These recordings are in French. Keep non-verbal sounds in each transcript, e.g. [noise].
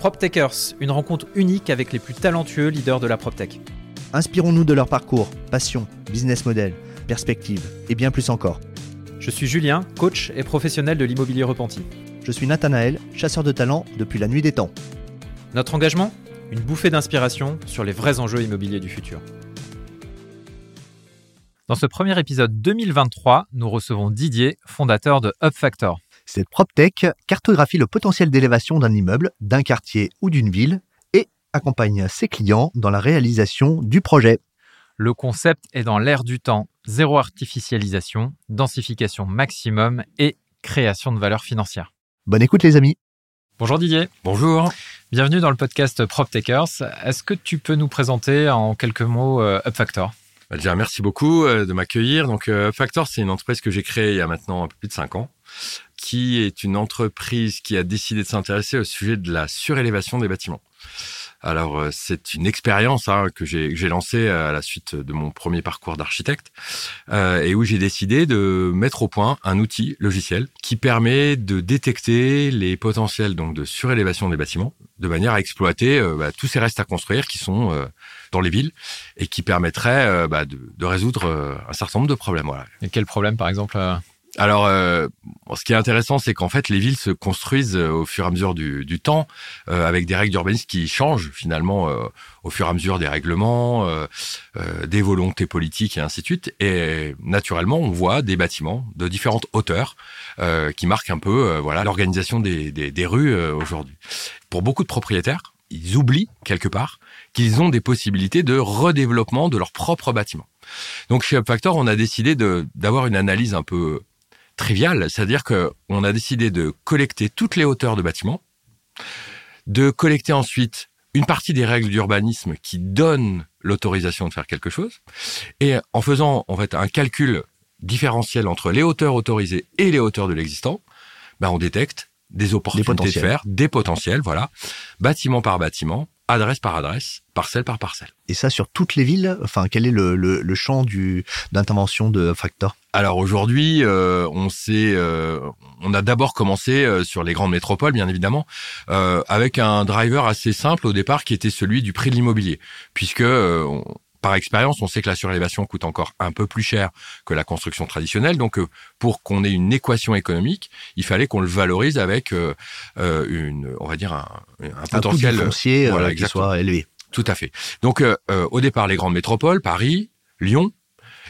PropTechers, une rencontre unique avec les plus talentueux leaders de la PropTech. Inspirons-nous de leur parcours, passion, business model, perspective et bien plus encore. Je suis Julien, coach et professionnel de l'immobilier repenti. Je suis Nathanaël, chasseur de talent depuis la nuit des temps. Notre engagement Une bouffée d'inspiration sur les vrais enjeux immobiliers du futur. Dans ce premier épisode 2023, nous recevons Didier, fondateur de UpFactor. Cette PropTech cartographie le potentiel d'élévation d'un immeuble, d'un quartier ou d'une ville et accompagne ses clients dans la réalisation du projet. Le concept est dans l'air du temps, zéro artificialisation, densification maximum et création de valeur financière. Bonne écoute les amis. Bonjour Didier. Bonjour. Bienvenue dans le podcast PropTechers. Est-ce que tu peux nous présenter en quelques mots euh, UpFactor? Bah, Déjà, merci beaucoup euh, de m'accueillir. Donc, euh, UpFactor, c'est une entreprise que j'ai créée il y a maintenant un peu plus de 5 ans qui est une entreprise qui a décidé de s'intéresser au sujet de la surélévation des bâtiments. Alors euh, c'est une expérience hein, que j'ai lancée à la suite de mon premier parcours d'architecte euh, et où j'ai décidé de mettre au point un outil logiciel qui permet de détecter les potentiels donc de surélévation des bâtiments de manière à exploiter euh, bah, tous ces restes à construire qui sont dans les villes et qui permettraient bah, de, résoudre un certain nombre de problèmes. Et quel problème par exemple alors, euh, ce qui est intéressant, c'est qu'en fait, les villes se construisent euh, au fur et à mesure du, du temps, euh, avec des règles d'urbanisme qui changent finalement euh, au fur et à mesure des règlements, euh, des volontés politiques et ainsi de suite. Et naturellement, on voit des bâtiments de différentes hauteurs qui marquent un peu, voilà, l'organisation des, des, des, rues aujourd'hui. Pour beaucoup de propriétaires, ils oublient quelque part qu'ils ont des possibilités de redéveloppement de leur propre bâtiment. Donc chez UpFactor, on a décidé d'avoir une analyse un peu trivial, c'est-à-dire qu'on a décidé de collecter toutes les hauteurs de bâtiments, de collecter ensuite une partie des règles d'urbanisme qui donnent l'autorisation de faire quelque chose, et en faisant en fait un calcul différentiel entre les hauteurs autorisées et les hauteurs de l'existant, ben on détecte des opportunités de faire, des potentiels, voilà, bâtiment par bâtiment, adresse par adresse, parcelle par parcelle. Et ça sur toutes les villes Enfin, quel est le, le, le champ du d'intervention de Factor? Alors aujourd'hui, euh, on euh, on a d'abord commencé euh, sur les grandes métropoles, bien évidemment, euh, avec un driver assez simple au départ, qui était celui du prix de l'immobilier, puisque euh, on, par expérience, on sait que la surélévation coûte encore un peu plus cher que la construction traditionnelle. Donc, euh, pour qu'on ait une équation économique, il fallait qu'on le valorise avec euh, euh, une, on va dire un, un potentiel foncier voilà, qui soit élevé. Tout à fait. Donc, au départ, les grandes métropoles, Paris, Lyon,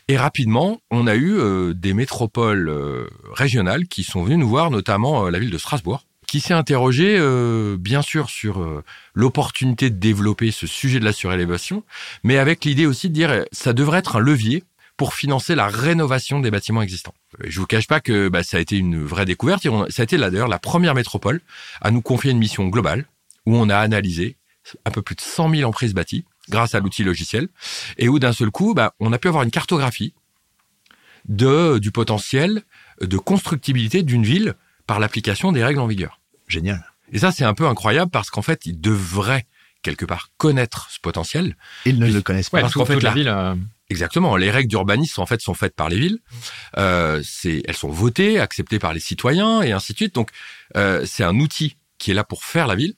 et rapidement, on a eu des métropoles régionales qui sont venues nous voir, notamment la ville de Strasbourg, qui s'est interrogé euh, bien sûr sur euh, l'opportunité de développer ce sujet de la surélévation, mais avec l'idée aussi de dire ça devrait être un levier pour financer la rénovation des bâtiments existants. Je vous cache pas que bah, ça a été une vraie découverte. Et ça a été d'ailleurs la première métropole à nous confier une mission globale où on a analysé un peu plus de 100 000 emprises bâties grâce à l'outil logiciel et où d'un seul coup, bah, on a pu avoir une cartographie de du potentiel de constructibilité d'une ville par l'application des règles en vigueur. Génial. Et ça, c'est un peu incroyable parce qu'en fait, ils devraient quelque part connaître ce potentiel. Ils ne le connaissent pas. Ouais, parce qu'en fait, la ville. Euh... Exactement. Les règles d'urbanisme, en fait, sont faites par les villes. Euh, c'est, elles sont votées, acceptées par les citoyens et ainsi de suite. Donc, euh, c'est un outil qui est là pour faire la ville.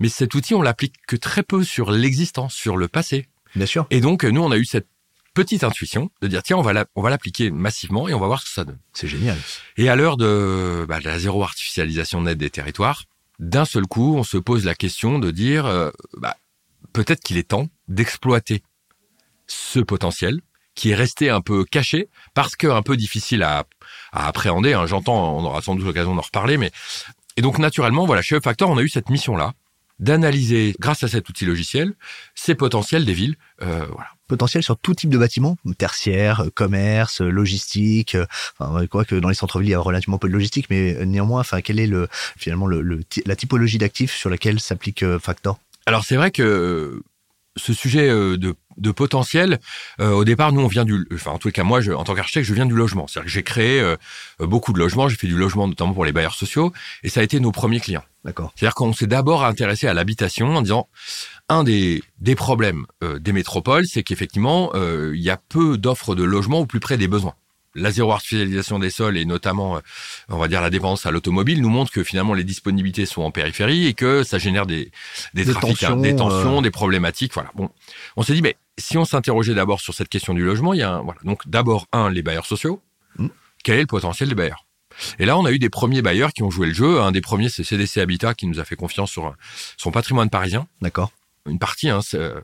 Mais cet outil, on l'applique que très peu sur l'existant, sur le passé. Bien sûr. Et donc, nous, on a eu cette petite intuition de dire tiens on va la, on va l'appliquer massivement et on va voir ce que ça donne. C'est génial. Et à l'heure de, bah, de la zéro artificialisation nette des territoires, d'un seul coup on se pose la question de dire euh, bah, peut-être qu'il est temps d'exploiter ce potentiel qui est resté un peu caché parce que un peu difficile à, à appréhender. Hein. J'entends, on aura sans doute l'occasion d'en reparler, mais et donc naturellement voilà chez Factor on a eu cette mission là d'analyser, grâce à cet outil logiciel, ces potentiels des villes. Euh, voilà. Potentiel sur tout type de bâtiment, tertiaire, commerce, logistique. Enfin, quoi que dans les centres-villes, il y a relativement peu de logistique, mais néanmoins, enfin, quelle est le finalement le, le la typologie d'actifs sur laquelle s'applique euh, Factor? Alors c'est vrai que ce sujet euh, de, de potentiel, euh, au départ, nous, on vient du, enfin, en tout cas, moi, je, en tant qu'architecte, je viens du logement. C'est-à-dire que j'ai créé euh, beaucoup de logements, j'ai fait du logement notamment pour les bailleurs sociaux, et ça a été nos premiers clients. D'accord. C'est-à-dire qu'on s'est d'abord intéressé à l'habitation en disant, un des, des problèmes euh, des métropoles, c'est qu'effectivement, il y a peu d'offres de logements au plus près des besoins. la zéro artificialisation des sols et notamment, euh, on va dire, la dépendance à l'automobile nous montre que finalement les disponibilités sont en périphérie et que ça génère des, des, Des trafics, hein, tensions, des tensions, euh. des problématiques. Voilà. Bon, on s'est dit, mais si on s'interrogeait d'abord sur cette question du logement, il y a un, voilà. Donc d'abord un, les bailleurs sociaux. Mm. Quel est le potentiel des bailleurs? Et là, on a eu des premiers bailleurs qui ont joué le jeu. Un des premiers, c'est CDC Habitat qui nous a fait confiance sur son patrimoine parisien D'accord. une partie, hein, c'est, euh,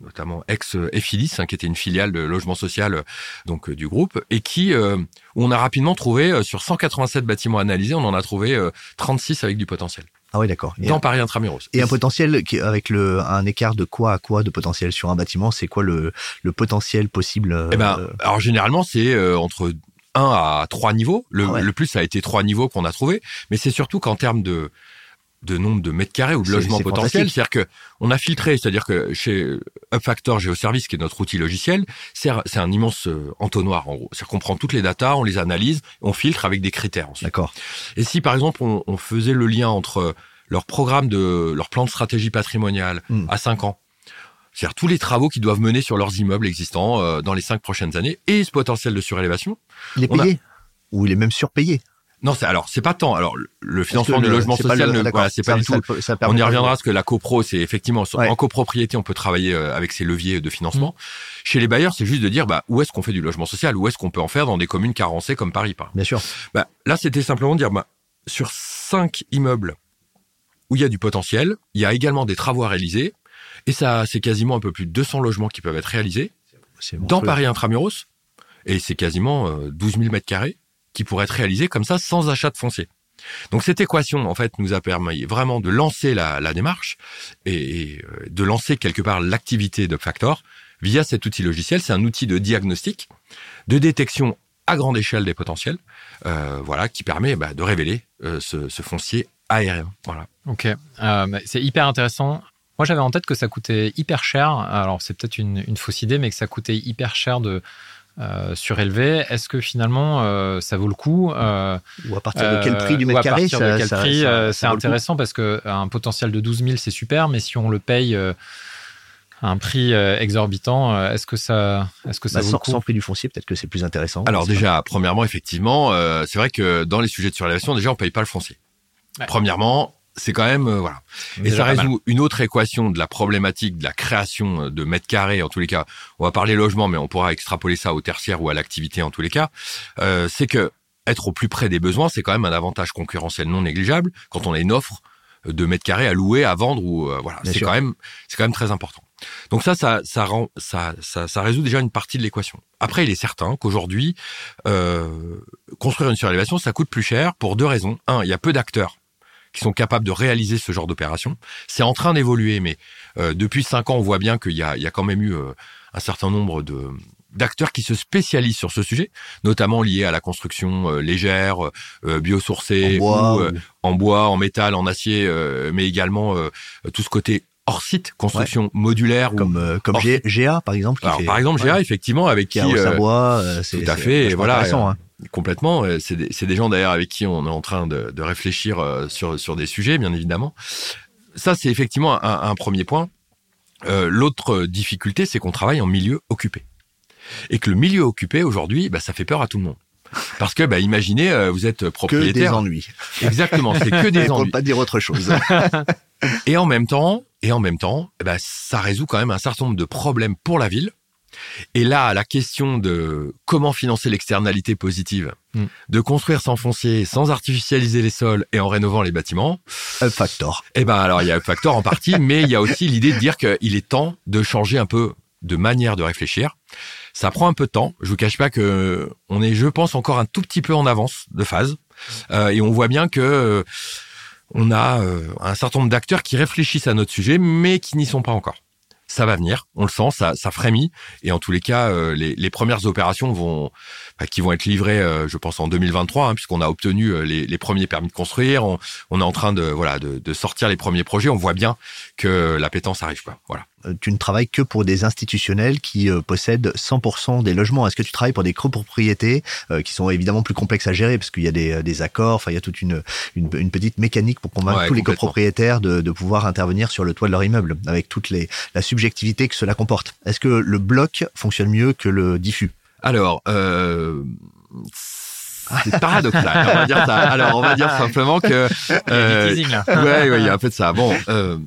notamment ex Effilis, hein, qui était une filiale de logement social euh, donc euh, du groupe, et qui euh, où on a rapidement trouvé euh, sur 187 bâtiments analysés, on en a trouvé euh, 36 avec du potentiel Ah oui, d'accord. Et, dans Paris intramuros. et un potentiel qui, avec le, un écart de quoi à quoi de potentiel sur un bâtiment, c'est quoi le, le potentiel possible Eh ben, alors généralement c'est euh, entre 1 à 3 niveaux. Le, Ah ouais. le plus ça a été 3 niveaux qu'on a trouvé, mais c'est surtout qu'en termes de de nombre de mètres carrés ou de logements potentiels, c'est-à-dire que on a filtré, c'est-à-dire que chez UpFactor GeoService, qui est notre outil logiciel, c'est un immense euh, entonnoir en gros. C'est-à-dire qu'on prend toutes les datas, on les analyse, on filtre avec des critères ensuite. D'accord. Et si par exemple on, on faisait le lien entre leur programme de leur plan de stratégie patrimoniale Mm. à 5 ans, c'est-à-dire tous les travaux qu'ils doivent mener sur leurs immeubles existants euh, dans les 5 prochaines années et ce potentiel de surélévation. Il est On a- payé Ou il est même surpayé Non, c'est alors c'est pas tant. Alors le- financement du logement social, le- ne, voilà, c'est pas ça- du ça- tout. ça On permet y reviendra parce que la copro, c'est effectivement Ouais. en copropriété, on peut travailler euh, avec ces leviers de financement. Chez les bailleurs, c'est juste de dire bah où est-ce qu'on fait du logement social, où est-ce qu'on peut en faire dans des communes carencées comme Paris, par exemple. Bien sûr. Bah, là, c'était simplement de dire, bah, sur cinq immeubles où il y a du potentiel, il y a également des travaux à réaliser, et ça, c'est quasiment un peu plus de 200 logements qui peuvent être réalisés dans. Paris intramuros, et c'est quasiment euh, 12 000 mètres carrés qui pourraient être réalisés comme ça sans achat de foncier. Donc cette équation, en fait, nous a permis vraiment de lancer la, la démarche et, et, euh, de lancer quelque part l'activité d'UpFactor via cet outil logiciel. C'est un outil de diagnostic, de détection à grande échelle des potentiels, euh, voilà, qui permet bah, de révéler euh, ce, ce foncier aérien. Voilà. Ok, Euh, c'est hyper intéressant. Moi, j'avais en tête que ça coûtait hyper cher. Alors, c'est peut-être une, une fausse idée, mais que ça coûtait hyper cher de euh, surélever. Est-ce que finalement, euh, ça vaut le coup euh, Ou à partir de quel prix du mètre carré euh, C'est intéressant parce que un potentiel de 12 000, c'est super, mais si on le paye euh, à un prix exorbitant, est-ce que ça, est-ce que ça Bah, vaut sans, le coup sans prix du foncier, peut-être que c'est plus intéressant. Alors déjà, premièrement, effectivement, euh, c'est vrai que dans les sujets de surélévation, déjà, on paye pas le foncier. Ouais. Premièrement, c'est quand même euh, voilà. Et ça résout une autre équation de la problématique de la création de mètres carrés. En tous les cas, on va parler logement, mais on pourra extrapoler ça au tertiaire ou à l'activité en tous les cas. Euh, c'est que être au plus près des besoins, c'est quand même un avantage concurrentiel non négligeable quand on a une offre de mètres carrés à louer, à vendre ou euh, voilà. C'est quand même, c'est quand même très important. Donc ça, ça, ça rend, ça, ça, ça résout déjà une partie de l'équation. Après, il est certain qu'aujourd'hui, euh, construire une surélévation, ça coûte plus cher pour deux raisons. Un, il y a peu d'acteurs qui sont capables de réaliser ce genre d'opération. C'est en train d'évoluer, mais euh, depuis cinq ans, on voit bien qu'il y a, il y a quand même eu euh, un certain nombre de d'acteurs qui se spécialisent sur ce sujet, notamment liés à la construction euh, légère, biosourcée, En bois, ou, ou- en bois, en métal, en acier, mais également tout ce côté hors site, construction modulaire. ou- Comme, G- GA, par exemple. Qui alors, fait- par exemple, ouais, GA, effectivement, avec qui qui a au Savoie, c'est tout à fait, et voilà, intéressant, hein. Complètement. C'est des, gens d'ailleurs avec qui on est en train de, de réfléchir euh, sur, sur des sujets, bien évidemment. Ça, c'est effectivement un, un premier point. Euh, L'autre difficulté, c'est qu'on travaille en milieu occupé. Et que le milieu occupé, aujourd'hui, bah, ça fait peur à tout le monde. Parce que, bah, imaginez, euh, vous êtes Que des propriétaire. ennuis. Exactement, c'est que des [laughs] Pour ennuis. ne pas dire autre chose. [laughs] Et en même temps, et en même temps, ben, ça résout quand même un certain nombre de problèmes pour la ville. Et là, la question de comment financer l'externalité positive, Mm. de construire sans foncier, sans artificialiser les sols et en rénovant les bâtiments, Up Factor. eh ben alors il y a un facteur en partie, [laughs] mais il y a aussi l'idée de dire qu'il est temps de changer un peu de manière de réfléchir. Ça prend un peu de temps. Je vous cache pas que on est, je pense, encore un tout petit peu en avance de phase, Euh, et on voit bien que euh, on a euh, un certain nombre d'acteurs qui réfléchissent à notre sujet, mais qui n'y sont pas encore. Ça va venir, on le sent, ça, frémit, et en tous les cas, euh, les, premières opérations vont, bah, qui vont être livrées, euh, je pense, en 2023, hein, puisqu'on a obtenu euh, les, premiers permis de construire, on, est en train de, voilà, de, de sortir les premiers projets, on voit bien que la pétence arrive, quoi. Voilà. Euh, Tu ne travailles que pour des institutionnels qui euh, possèdent 100% des logements. Est-ce que tu travailles pour des copropriétés euh, qui sont évidemment plus complexes à gérer parce qu'il y a des, des accords, enfin il y a toute une, une, une petite mécanique pour convaincre Ouais, tous les copropriétaires de, de pouvoir intervenir sur le toit de leur immeuble avec toute les, la subjectivité que cela comporte. Est-ce que le bloc fonctionne mieux que le diffus? Alors, euh, c'est paradoxal. on va dire ça. Alors, on va dire simplement que. Euh, teasing, là. ouais, ouais, il y a un peu de ça. Bon, euh,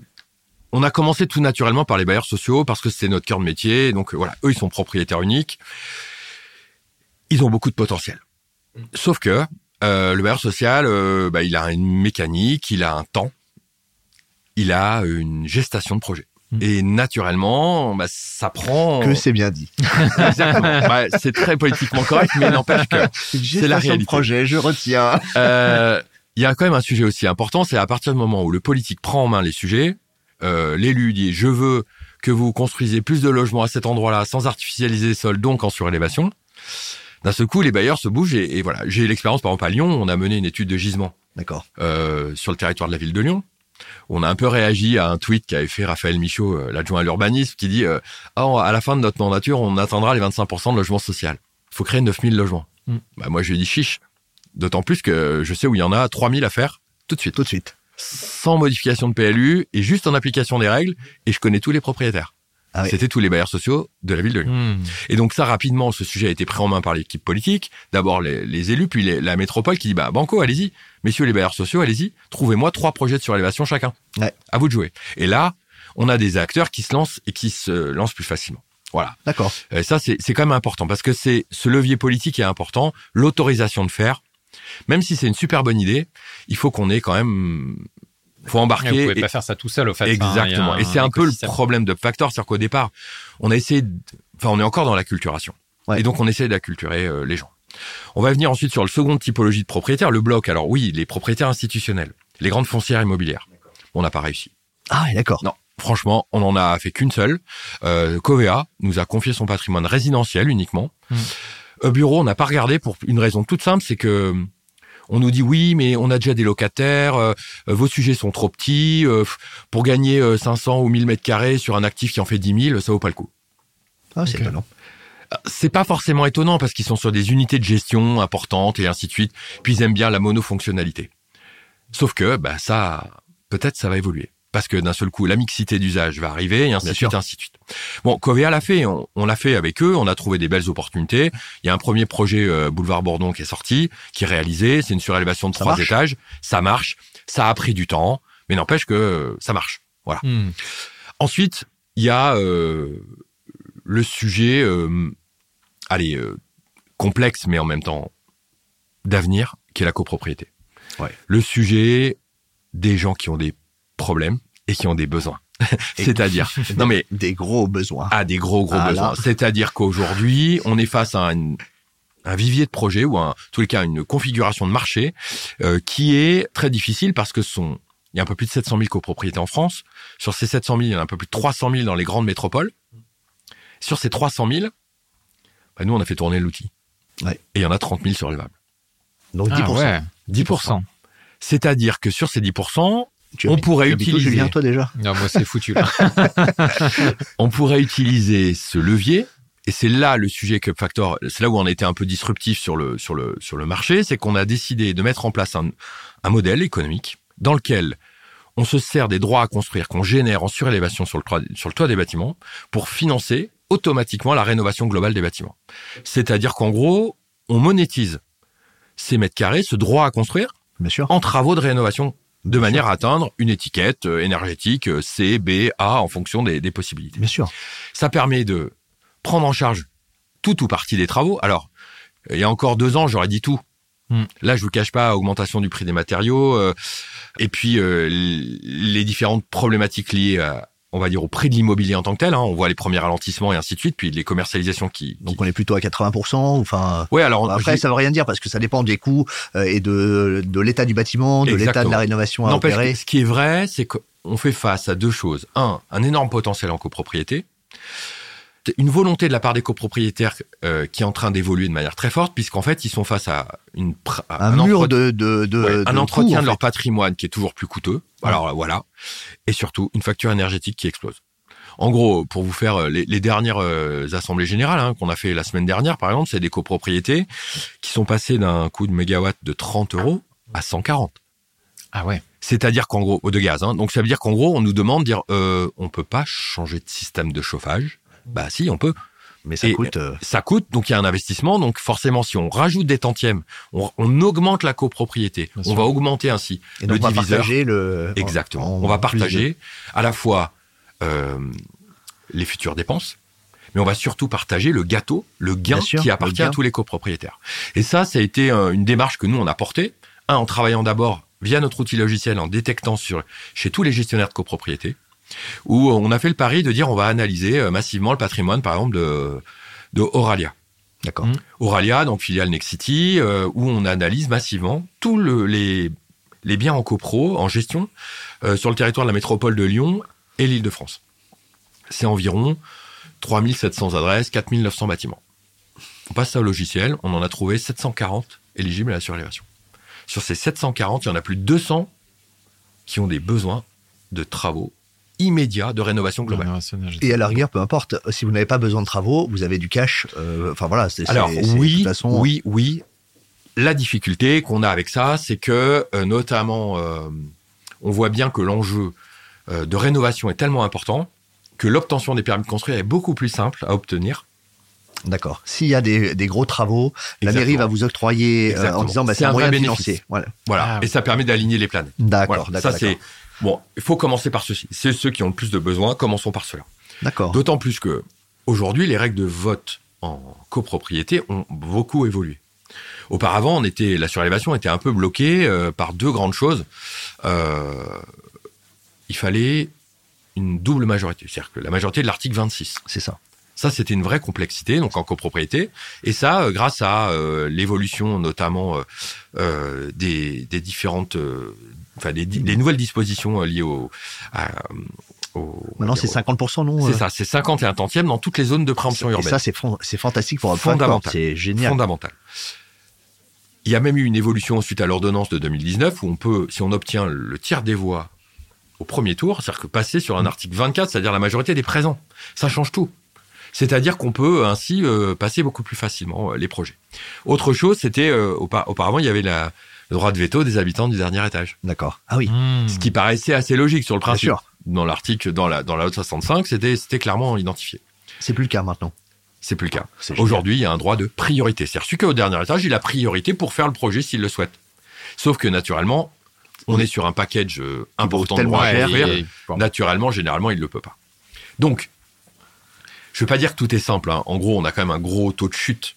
on a commencé tout naturellement par les bailleurs sociaux parce que c'est notre cœur de métier. Donc voilà, eux, ils sont propriétaires uniques. Ils ont beaucoup de potentiel. Sauf que euh, le bailleur social, euh, bah, il a une mécanique, il a un temps, il a une gestation de projet. Mm. Et naturellement, bah, ça prend. Que c'est bien dit. [laughs] Exactement. Bah, c'est très politiquement correct, mais n'empêche que C'est la réalité. de projet, je retiens. euh, il y a quand même un sujet aussi important, c'est à partir du moment où le politique prend en main les sujets, euh, l'élu dit je veux que vous construisez plus de logements à cet endroit-là sans artificialiser les sols, donc en surélévation. D'un seul coup, les bailleurs se bougent et, et voilà. J'ai eu l'expérience par exemple à Lyon, on a mené une étude de gisement D'accord. euh, sur le territoire de la ville de Lyon. On a un peu réagi à un tweet qu'avait fait Raphaël Michaud, euh, l'adjoint à l'urbanisme, qui dit euh, Ah, à la fin de notre mandature, on atteindra les 25% de logement social. Il faut créer 9000 logements. Mm. Bah, moi, je lui ai dit chiche. D'autant plus que je sais où il y en a 3000 à faire tout de suite. Tout de suite. Sans modification de PLU et juste en application des règles. Et je connais tous les propriétaires. Ah oui. C'était tous les bailleurs sociaux de la ville de Lyon. Hmm. Et donc ça, rapidement, ce sujet a été pris en main par l'équipe politique. D'abord les, les élus, puis les- la métropole qui dit, bah banco, allez-y. Messieurs les bailleurs sociaux, allez-y. Trouvez-moi trois projets de surélévation chacun. Ouais. À vous de jouer. Et là, on a des acteurs qui se lancent et qui se lancent plus facilement. Voilà. D'accord. Et ça, c'est c'est quand même important parce que c'est ce levier politique est important. L'autorisation de faire, même si c'est une super bonne idée, il faut qu'on ait quand même, faut Vous embarquer. pouvez et- pas faire ça tout seul, au fait. Exactement. a Et c'est un peu le problème de Factor, c'est-à-dire qu'au départ, on a essayé, de- enfin, on est encore dans l'acculturation. Ouais. Et donc, on essaie d'acculturer euh, les gens. On va venir ensuite sur le second typologie de propriétaires, le bloc. Alors oui, les propriétaires institutionnels, les grandes foncières immobilières. On n'a pas réussi. Ah d'accord. Non. Franchement, on n'en a fait qu'une seule. Euh, Covea nous a confié son patrimoine résidentiel uniquement. Mm. Euh, bureau, on n'a pas regardé pour une raison toute simple, c'est que on nous dit oui, mais on a déjà des locataires, euh, euh, vos sujets sont trop petits, euh, pour gagner euh, 500 ou 1000 mètres carrés sur un actif qui en fait 10 000, ça vaut pas le coup. Ah, c'est étonnant. C'est pas forcément étonnant parce qu'ils sont sur des unités de gestion importantes et ainsi de suite, puis ils aiment bien la monofonctionnalité. Sauf que, bah, ça, peut-être ça va évoluer. Parce que d'un seul coup, la mixité d'usage va arriver, et ainsi de suite, ainsi de suite. Bon, Covea l'a fait, on, on l'a fait avec eux, on a trouvé des belles opportunités. Il y a un premier projet euh, Boulevard Bourdon qui est sorti, qui est réalisé, c'est une surélévation de Ça trois marche étages, ça marche, ça a pris du temps, mais n'empêche que euh, ça marche. Voilà. Hmm. Ensuite, il y a euh, le sujet, allez, complexe, mais en même temps d'avenir, qui est la copropriété. Ouais. Le sujet des gens qui ont des problèmes et qui ont des besoins. [laughs] C'est-à-dire, non mais Des gros besoins. à des gros gros Ah, besoins. C'est-à-dire qu'aujourd'hui, on est face à un, un vivier de projet ou en tous les cas une configuration de marché euh, qui est très difficile parce que sont il y a un peu plus de 700 000 copropriétés en France. Sur ces 700 000, il y en a un peu plus de 300 000 dans les grandes métropoles. Sur ces 300 000, bah, nous on a fait tourner l'outil. Ouais. Et il y en a 30 000 sur le VAB. Donc Ah 10%. ouais, 10%. C'est-à-dire que sur ces 10%, Tu On pourrait utiliser- Julien, toi déjà Non, moi, c'est foutu, là. [laughs] on pourrait utiliser ce levier. Et c'est là le sujet que Factor, c'est là où on été un peu disruptif sur le, sur le, sur le marché, c'est qu'on a décidé de mettre en place un, un modèle économique dans lequel on se sert des droits à construire qu'on génère en surélévation sur le, toit, sur le toit des bâtiments pour financer automatiquement la rénovation globale des bâtiments. C'est-à-dire qu'en gros, on monétise ces mètres carrés, ce droit à construire, Bien sûr. en travaux de rénovation, de manière à atteindre une étiquette euh, énergétique euh, C, B, A en fonction des, des possibilités. Bien sûr. Ça permet de prendre en charge tout ou partie des travaux. Alors, il y a encore deux ans, j'aurais dit tout. Hmm. Là, je vous cache pas, augmentation du prix des matériaux, euh, et puis euh, les différentes problématiques liées, à, on va dire, au prix de l'immobilier en tant que tel. hein. On voit les premiers ralentissements et ainsi de suite, puis les commercialisations qui. Donc on est plutôt à 80%. Enfin, ouais, alors après je- ça veut rien dire parce que ça dépend des coûts euh, et de, de l'état du bâtiment, de l'état de la rénovation à N'empêche opérer. ce qui est vrai, c'est qu'on fait face à deux choses. Un, un énorme potentiel en copropriété. Une volonté de la part des copropriétaires euh, qui est en train d'évoluer de manière très forte, puisqu'en fait, ils sont face à une à Un, mur entretien- de, de, de, ouais, de un entretien en de leur patrimoine qui est toujours plus coûteux. Alors euh, voilà. Et surtout, une facture énergétique qui explose. En gros, pour vous faire euh, les, les dernières euh, assemblées générales hein, qu'on a fait la semaine dernière, par exemple, c'est des copropriétés qui sont passées d'un coût de mégawatt de 30 euros à 140. Ah ouais. C'est-à-dire qu'en gros, eau de gaz. Hein, donc ça veut dire qu'en gros, on nous demande de dire, euh, on peut pas changer de système de chauffage. Bah si, on peut. Mais ça Et- coûte. euh, Ça coûte, donc il y a un investissement. Donc forcément, si on rajoute des tantièmes, on, on augmente la copropriété. Bien on sûr. va augmenter ainsi et donc le on va diviseur. partager le. en- Exactement. en on va de- partager à la fois euh, les futures dépenses, mais on va surtout partager le gâteau, le gain sûr, qui appartient gain. à tous les copropriétaires. Et ça, ça a été euh, une démarche que nous, on a portée. Un, en travaillant d'abord via notre outil logiciel, en détectant sur, chez tous les gestionnaires de copropriété, où on a fait le pari de dire on va analyser euh, massivement le patrimoine, par exemple, de, de Auralia. D'accord. Mm. Auralia, donc filiale Nexity, euh, où on analyse massivement tous le- les, les biens en copro, en gestion, euh, sur le territoire de la métropole de Lyon et l'Île-de-France. C'est environ 3700 adresses, 4900 bâtiments. On passe ça au logiciel, on en a trouvé 740 éligibles à la surélévation. Sur ces 740, il y en a plus de 200 qui ont des besoins de travaux immédiats de rénovation globale. Et à la rigueur, peu importe. Si vous n'avez pas besoin de travaux, vous avez du cash. euh, Enfin voilà. c'est- Alors c'est- de oui, toute façon, oui, oui. La difficulté qu'on a avec ça, c'est que euh, notamment, euh, on voit bien que l'enjeu euh, de rénovation est tellement important que l'obtention des permis de construire est beaucoup plus simple à obtenir. D'accord. S'il y a des, des gros travaux, la mairie va vous octroyer euh, en disant bah, C'est un, moyen financer. Voilà. Voilà, Ah, oui. et ça permet d'aligner les planètes. D'accord, Voilà. d'accord. Ça c'est bon. Il faut commencer par ceci. C'est ceux qui ont le plus de besoins. Commençons par cela. D'accord. D'autant plus que aujourd'hui, les règles de vote en copropriété ont beaucoup évolué. Auparavant, on était, la surélévation était un peu bloquée euh, par deux grandes choses. Euh, il fallait une double majorité, c'est-à-dire que la majorité de l'article 26. C'est ça. Ça, c'était une vraie complexité, donc en copropriété. Et ça, euh, grâce à euh, l'évolution notamment euh, des, des différentes, enfin des, di- des nouvelles dispositions euh, liées au, à, au- Maintenant, c'est 50%, non c'est euh ça, c'est 50 et un tantième dans toutes les zones de préemption Et urbaine. ça, c'est fantastique pour un Fondamental. C'est génial. fondamental. Il y a même eu une évolution suite à l'ordonnance de 2019 où on peut, si on obtient le tiers des voix au premier tour, c'est-à-dire que passer sur un article 24, c'est-à-dire la majorité des présents, ça change tout. C'est-à-dire qu'on peut ainsi euh, passer beaucoup plus facilement euh, les projets. Autre chose, c'était euh, aupa- auparavant il y avait la, le droit de veto des habitants du dernier étage, D'accord. Ah oui, Mmh. ce qui paraissait assez logique sur le bien principe. sûr. Dans l'article, dans la dans la haute 65, c'était c'était clairement identifié. C'est plus le cas maintenant. C'est plus le cas. Aujourd'hui, il y a un droit de priorité. C'est-à-dire celui qui est au dernier étage, il a priorité pour faire le projet s'il le souhaite. Sauf que naturellement, on est sur un package euh, important de droits à offrir. et-. Naturellement, généralement, il ne le peut pas. Donc, je ne veux pas dire que tout est simple. hein. En gros, on a quand même un gros taux de chute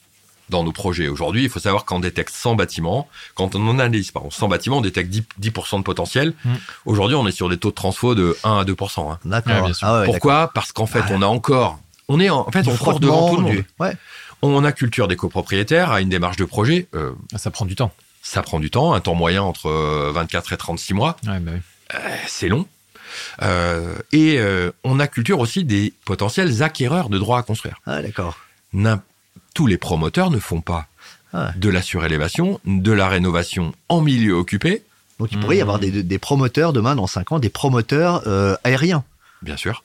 dans nos projets. Aujourd'hui, il faut savoir qu'on détecte 100 bâtiments. Quand on analyse, pardon, 100 bâtiments, on détecte 10%, 10% de potentiel. Mm. Aujourd'hui, on est sur des taux de transfo de 1 à 2%. hein. D'accord. Ouais, bien sûr. Ah ouais, Pourquoi Parce qu'en fait, Ah. on a encore... On est en, en fait, d'accord. on Du court devant tout le monde. du- Ouais. On a culture des copropriétaires à une démarche de projet. euh, Ça prend du temps. ça prend du temps, un temps moyen entre euh, 24 et 36 mois. Ouais, bah oui. Euh, C'est long. Euh, et euh, on a culture aussi des potentiels acquéreurs de droits à construire. Ah d'accord. Tous les promoteurs ne font pas Ah. de la surélévation, de la rénovation en milieu occupé, Donc il pourrait y avoir des, des promoteurs demain, dans 5 ans, des promoteurs euh, aériens. bien sûr.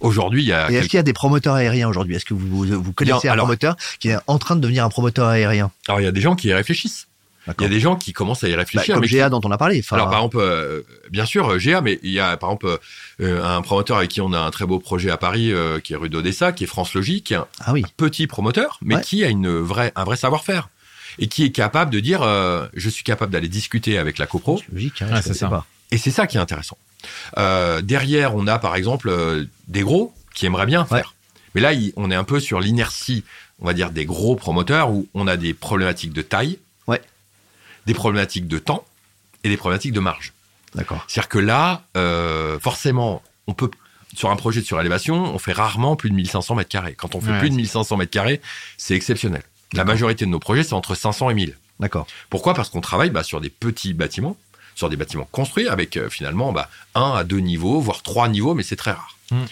Aujourd'hui, il y a est-ce qu'il y a des promoteurs aériens aujourd'hui? Est-ce que vous, vous, vous connaissez un alors- promoteur qui est en train de devenir un promoteur aérien? Alors il y a des gens qui y réfléchissent. Il y a des gens qui commencent à y Bah, réfléchir. comme mais qui- GA dont on a parlé. Alors par exemple, euh, bien sûr euh, GA, mais il y a par exemple euh, un promoteur avec qui on a un très beau projet à Paris, euh, qui est rue d'Odessa, qui est France Logique, qui est un ah oui. petit promoteur, mais Ouais. qui a une vraie, un vrai savoir-faire et qui est capable de dire, euh, je suis capable d'aller discuter avec la copro. Logique, hein, je c'est ça. pas. Et c'est ça qui est intéressant. Euh, derrière, on a par exemple euh, des gros qui aimeraient bien faire. Mais là, on est un peu sur l'inertie, on va dire, des gros promoteurs où on a des problématiques de taille. Des problématiques de temps et des problématiques de marge. D'accord. C'est-à-dire que là, euh, forcément, on peut sur un projet de surélévation, on fait rarement plus de 1500 mètres carrés. Quand on fait Ouais, plus de c'est- 1500 mètres carrés, c'est exceptionnel. La majorité de nos projets, c'est entre 500 et 1000. D'accord. Pourquoi? Parce qu'on travaille bah, sur des petits bâtiments, sur des bâtiments construits avec euh, finalement bah, un à deux niveaux, voire trois niveaux, mais c'est très rare. Mm.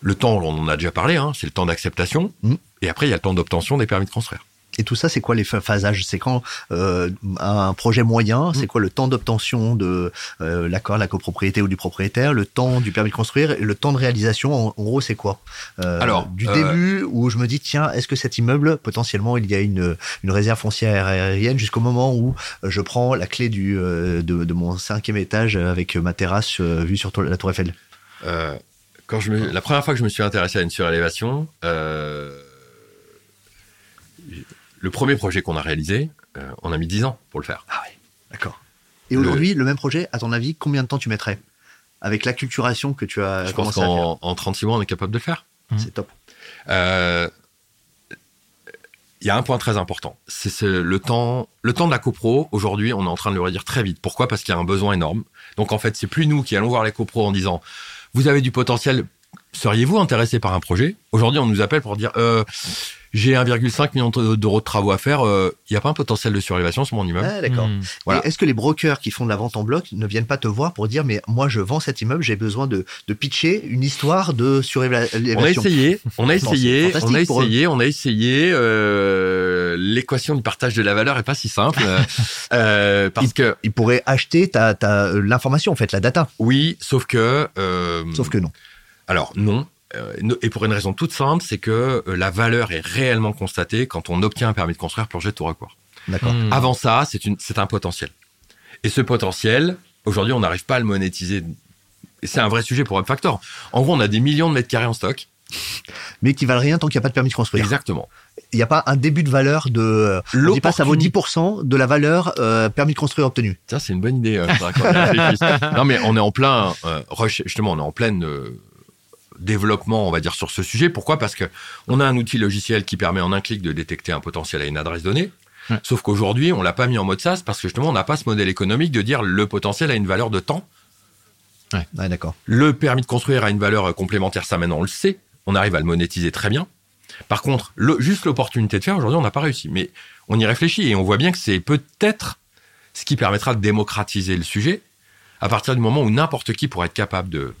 Le temps, on en a déjà parlé, hein, c'est le temps d'acceptation. Mm. Et après, il y a le temps d'obtention des permis de construire. Et tout ça, c'est quoi les pha- phasages? C'est quand euh, un projet moyen, Mm. c'est quoi le temps d'obtention de euh, l'accord de la copropriété ou du propriétaire, le temps du permis de construire et le temps de réalisation, en, en gros, c'est quoi? Euh, Alors, du début où je me dis, tiens, est-ce que cet immeuble, potentiellement, il y a une, une réserve foncière aérienne jusqu'au moment où je prends la clé du, de, de mon cinquième étage avec ma terrasse vue sur la Tour Eiffel? Quand je me, la première fois que je me suis intéressé à une surélévation, le premier projet qu'on a réalisé, euh, on a mis 10 ans pour le faire. Ah oui, d'accord. Et aujourd'hui, le... même projet, à ton avis, combien de temps tu mettrais? Avec l'acculturation que tu as je pense commencé à faire. qu'en en 36 mois, on est capable de le faire. C'est top. Euh, Il y a un point très important, c'est ce- le temps, le temps de la copro. Aujourd'hui, on est en train de le réduire très vite. Pourquoi? Parce qu'il y a un besoin énorme. Donc en fait, c'est plus nous qui allons voir les copros en disant vous avez du potentiel. Seriez-vous intéressé par un projet? Aujourd'hui, on nous appelle pour dire euh, j'ai 1,5 million d'euros de travaux à faire. euh, Il n'y a pas un potentiel de surélévation sur mon immeuble Ah, d'accord. Hmm. Voilà. Est-ce que les brokers qui font de la vente en bloc ne viennent pas te voir pour dire mais moi je vends cet immeuble, j'ai besoin de, de pitcher une histoire de surélévation On a essayé, on a essayé, on a essayé, on a essayé. euh, L'équation du partage de la valeur est pas si simple euh, [laughs] euh, parce que Ils pourraient acheter ta, ta, euh, l'information en fait, la data. oui, sauf que euh, Sauf que non. alors non. Euh, Et pour une raison toute simple, c'est que euh, la valeur est réellement constatée quand on obtient un permis de construire pour jet tout recours. D'accord. Hmm. Avant ça, c'est une, c'est un potentiel. Et ce potentiel, aujourd'hui, on n'arrive pas à le monétiser. Et c'est un vrai sujet pour Upfactor. En gros, on a des millions de mètres carrés en stock. Mais qui valent rien tant qu'il n'y a pas de permis de construire. Exactement. Il n'y a pas un début de valeur de. euh, On dit pas ça vaut 10% de la valeur euh, permis de construire obtenu. Tiens, c'est une bonne idée. euh, [laughs] non, mais on est en plein euh, rush- justement, on est en plein euh, développement, on va dire, sur ce sujet. Pourquoi? Parce que on a un outil logiciel qui permet en un clic de détecter un potentiel à une adresse donnée. Ouais. Sauf qu'aujourd'hui, on l'a pas mis en mode SaaS parce que justement, on n'a pas ce modèle économique de dire le potentiel a une valeur de temps. Ouais, d'accord. Le permis de construire a une valeur complémentaire, ça maintenant on le sait. On arrive à le monétiser très bien. Par contre, le- juste l'opportunité de faire, aujourd'hui, on n'a pas réussi. Mais on y réfléchit et on voit bien que c'est peut-être ce qui permettra de démocratiser le sujet à partir du moment où n'importe qui pourrait être capable de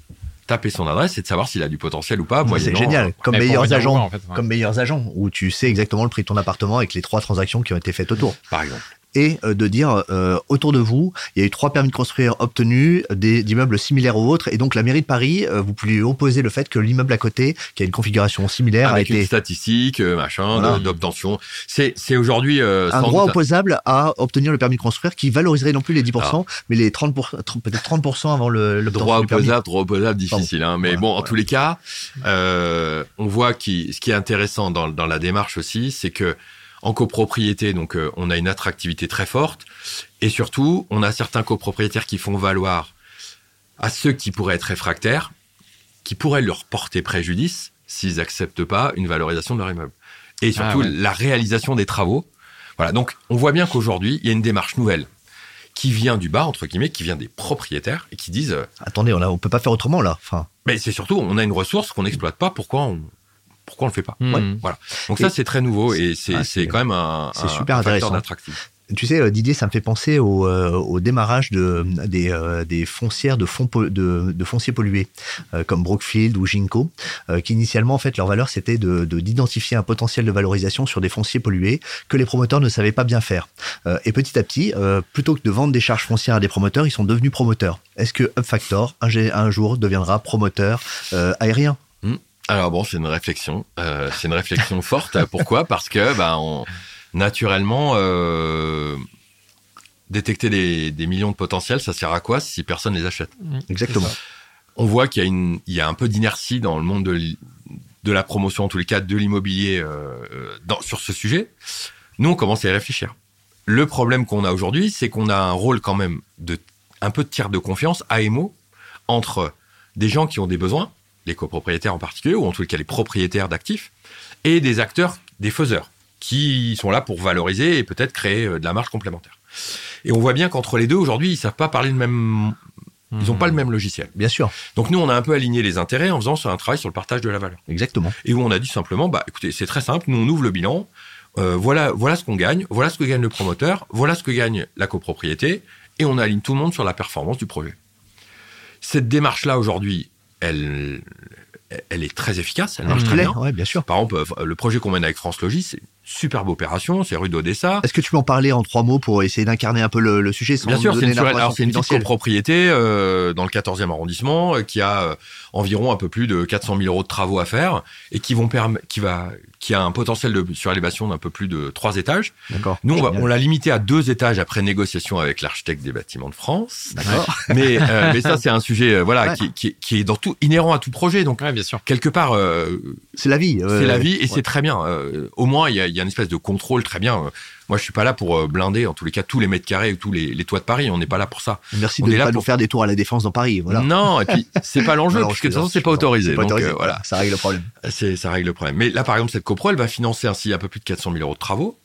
taper son adresse et de savoir s'il a du potentiel ou pas. C'est génial. Comme Mais meilleurs agents. voir, en fait, ouais. Comme meilleurs agents, où tu sais exactement le prix de ton appartement avec les trois transactions qui ont été faites autour. Par exemple. Et euh, de dire euh, autour de vous, il y a eu trois permis de construire obtenus d'immeubles similaires aux autres, et donc la mairie de Paris, euh, vous pouvez opposer le fait que l'immeuble à côté, qui a une configuration similaire, Avec a une été statistique, machin, Voilà. d'obtention. C'est, aujourd'hui euh, un droit doute- opposable à obtenir le permis de construire qui valoriserait non plus les 10%, Ah. mais les 30%, tr- peut-être 30% avant le, droit du permis. opposable, droit opposable, difficile. Hein. Mais Voilà, bon, en voilà. tous les cas, euh, on voit qui, ce qui est intéressant dans, dans la démarche aussi, c'est que en copropriété, donc euh, on a une attractivité très forte, et surtout, on a certains copropriétaires qui font valoir à ceux qui pourraient être réfractaires, qui pourraient leur porter préjudice s'ils acceptent pas une valorisation de leur immeuble. Et surtout, Ah ouais. la réalisation des travaux. Voilà. Donc, on voit bien qu'aujourd'hui, il y a une démarche nouvelle qui vient du bas, entre guillemets, qui vient des propriétaires et qui disent, euh, Attendez, on, on peut pas faire autrement là. Enfin, mais c'est surtout, on a une ressource qu'on n'exploite pas. Pourquoi on, pourquoi on le fait pas Hmm. Voilà. Donc Et- ça, c'est très nouveau et c'est Ah, quand même un, super un facteur intéressant. d'attractivité. tu sais, euh, Didier, ça me fait penser au, euh, au démarrage de, des, euh, des foncières de, fonds de, de fonciers pollués, euh, comme Brookfield ou Ginkgo, qui initialement, en fait, leur valeur, c'était de de- d'identifier un potentiel de valorisation sur des fonciers pollués que les promoteurs ne savaient pas bien faire. Et petit à petit, plutôt que de vendre des charges foncières à des promoteurs, ils sont devenus promoteurs. Est-ce que Upfactor, un, un jour, deviendra promoteur aérien? Alors bon, c'est une réflexion. Euh, c'est une réflexion forte. Pourquoi? Parce que bah, on, naturellement, euh, détecter des, des millions de potentiels, ça sert à quoi si personne les achète? Exactement. On voit qu'il y a, une, il y a un peu d'inertie dans le monde de, de la promotion, en tous les cas, de l'immobilier euh, dans- sur ce sujet. Nous, on commence à y réfléchir. Le problème qu'on a aujourd'hui, c'est qu'on a un rôle quand même de un peu de tiers de confiance, AMO, entre des gens qui ont des besoins, les copropriétaires en particulier, ou en tout cas les propriétaires d'actifs, et des acteurs, des faiseurs, qui sont là pour valoriser et peut-être créer euh, de la marge complémentaire. Et on voit bien qu'entre les deux, aujourd'hui, ils savent pas parler le même... Ils n'ont pas le même logiciel. Bien sûr, Donc nous, on a un peu aligné les intérêts en faisant un travail sur le partage de la valeur. exactement. Et où on a dit simplement, bah écoutez, c'est très simple, nous on ouvre le bilan, euh, voilà, voilà ce qu'on gagne, voilà ce que gagne le promoteur, voilà ce que gagne la copropriété, et on aligne tout le monde sur la performance du projet. Cette démarche-là aujourd'hui, elle, elle est très efficace, elle marche Ça très bien. ouais, bien sûr. Par exemple, euh, le projet qu'on mène avec France Logis, c'est superbe opération, c'est rue d'Odessa. Est-ce que tu peux en parler en trois mots pour essayer d'incarner un peu le, le sujet sans Bien sûr, c'est une, alors, une petite copropriété euh, dans le 14e arrondissement euh, qui a euh, environ un peu plus de 400 000 euros de travaux à faire et qui vont perm- qui va qui a un potentiel de surélévation d'un peu plus de trois étages. D'accord. Nous, on, va- Génial. on l'a limité à deux étages après négociation avec l'architecte des bâtiments de France. D'accord. [laughs] Mais, euh, mais ça, c'est un sujet euh, voilà Ouais. qui, qui, qui est dans tout inhérent à tout projet. Donc Ouais, bien sûr. quelque part, euh, C'est la vie. c'est la vie et Ouais. c'est très bien. Euh, au moins, il y a, y a une espèce de contrôle très bien. Euh, Moi, je suis pas là pour euh, blinder, en tous les cas, tous les mètres carrés ou tous les, les toits de Paris. On n'est pas là pour ça. Merci on de ne pas nous faire des tours à la défense dans Paris. Voilà. Non, et puis c'est pas l'enjeu, [laughs] puisque de toute façon, c'est pas autorisé. Pas Donc, autorisé. euh, voilà, Ça règle le problème. c'est ça règle le problème. Mais là, par exemple, cette copro, elle va financer ainsi un peu plus de 400 000 euros de travaux.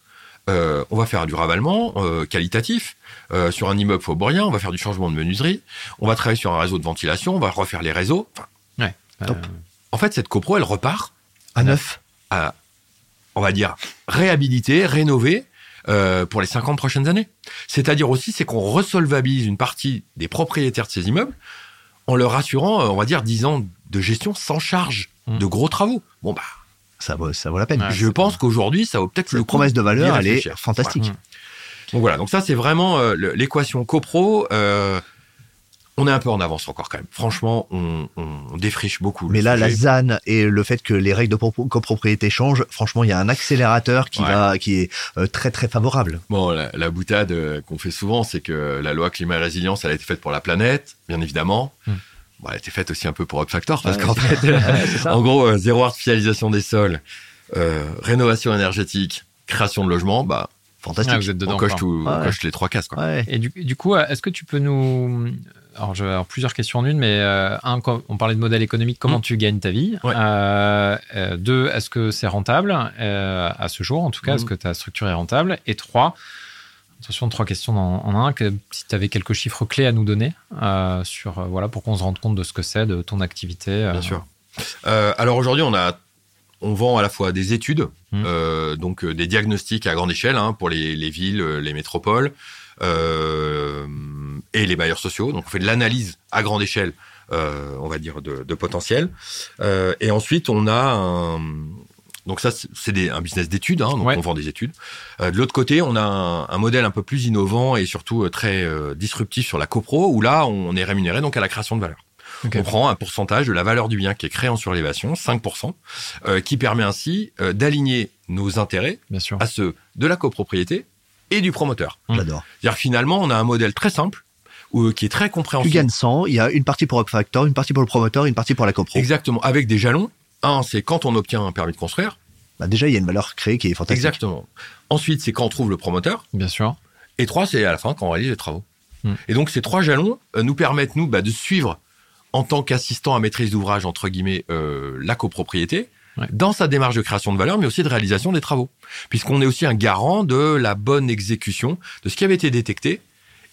Euh, on va faire du ravalement euh, qualitatif euh, sur un immeuble faubourien. On va faire du changement de menuiserie. On va travailler sur un réseau de ventilation. On va refaire les réseaux. Enfin, Ouais. Top. En fait, cette copro, elle repart À neuf. à, on va dire, réhabiliter, rénover euh, pour les 50 prochaines années. C'est-à-dire aussi, c'est qu'on resolvabilise une partie des propriétaires de ces immeubles en leur assurant, euh, on va dire, 10 ans de gestion sans charge Mm. de gros travaux. Bon, bah, Ça vaut, ça vaut la peine. Ouais, je pense qu'aujourd'hui, ça vaut peut-être le promesse de valeur, elle est fantastique. Ouais. Donc voilà, donc ça, c'est vraiment euh, l'équation copro. Euh, on est un peu en avance encore quand même. Franchement, on, on défriche beaucoup. Mais là, la. ZAN et le fait que les règles de pro- copropriété changent, franchement, il y a un accélérateur qui Ouais. va, qui est euh, très très favorable. Bon, la, la boutade euh, qu'on fait souvent, c'est que la loi climat et résilience, elle a été faite pour la planète, bien évidemment. Hmm. Bon, elle a été faite aussi un peu pour Up Factor, parce Ouais, qu'en fait, Ouais, c'est ça. en gros, euh, zéro artificialisation des sols, euh, rénovation énergétique, création de logements, bah, Fantastique. Ah, vous êtes dedans. on coche, tout, on Ouais. coche les trois cases. Quoi. Ouais. Et du, du coup, euh, est-ce que tu peux nous. Alors, je vais avoir plusieurs questions en une, mais euh, un, on parlait de modèle économique, comment Mm. tu gagnes ta vie Ouais. Euh, euh, Deux, est-ce que c'est rentable à ce jour En tout cas, Mm. est-ce que ta structure est rentable? Et trois, attention, trois questions en, en un, que, si tu avais quelques chiffres clés à nous donner sur, voilà, pour qu'on se rende compte de ce que c'est, de ton activité. Bien sûr. Alors aujourd'hui, on a, on vend à la fois des études, euh, donc des diagnostics à grande échelle hein, pour les, les villes, les métropoles euh, et les bailleurs sociaux. Donc on fait de l'analyse à grande échelle, euh, on va dire de, de potentiel. Euh, et ensuite, on a un donc ça, c'est un business d'études, hein, donc Ouais. on vend des études. Euh, de l'autre côté, on a un, un modèle un peu plus innovant et surtout euh, très euh, disruptif sur la copro, où là, on est rémunéré donc à la création de valeur. On prend un pourcentage de la valeur du bien qui est créé en surélévation, 5%, euh, qui permet ainsi euh, d'aligner nos intérêts Bien sûr. à ceux de la copropriété et du promoteur. J'adore. C'est-à-dire que finalement, on a un modèle très simple, où, qui est très Tu compréhensible. gagnes 100, il y a une partie pour Up Factor, une partie pour le promoteur, une partie pour la copro. Exactement, avec des jalons. Un, c'est quand on obtient un permis de construire. Bah, déjà, il y a une valeur créée qui est fantastique. Exactement. Ensuite, c'est quand on trouve le promoteur. Bien sûr. Et trois, c'est à la fin quand on réalise les travaux. Hmm. Et donc ces trois jalons euh, nous permettent nous bah, de suivre en tant qu'assistant à maîtrise d'ouvrage entre guillemets euh, la copropriété Ouais. dans sa démarche de création de valeur, mais aussi de réalisation des travaux, puisqu'on est aussi un garant de la bonne exécution de ce qui avait été détecté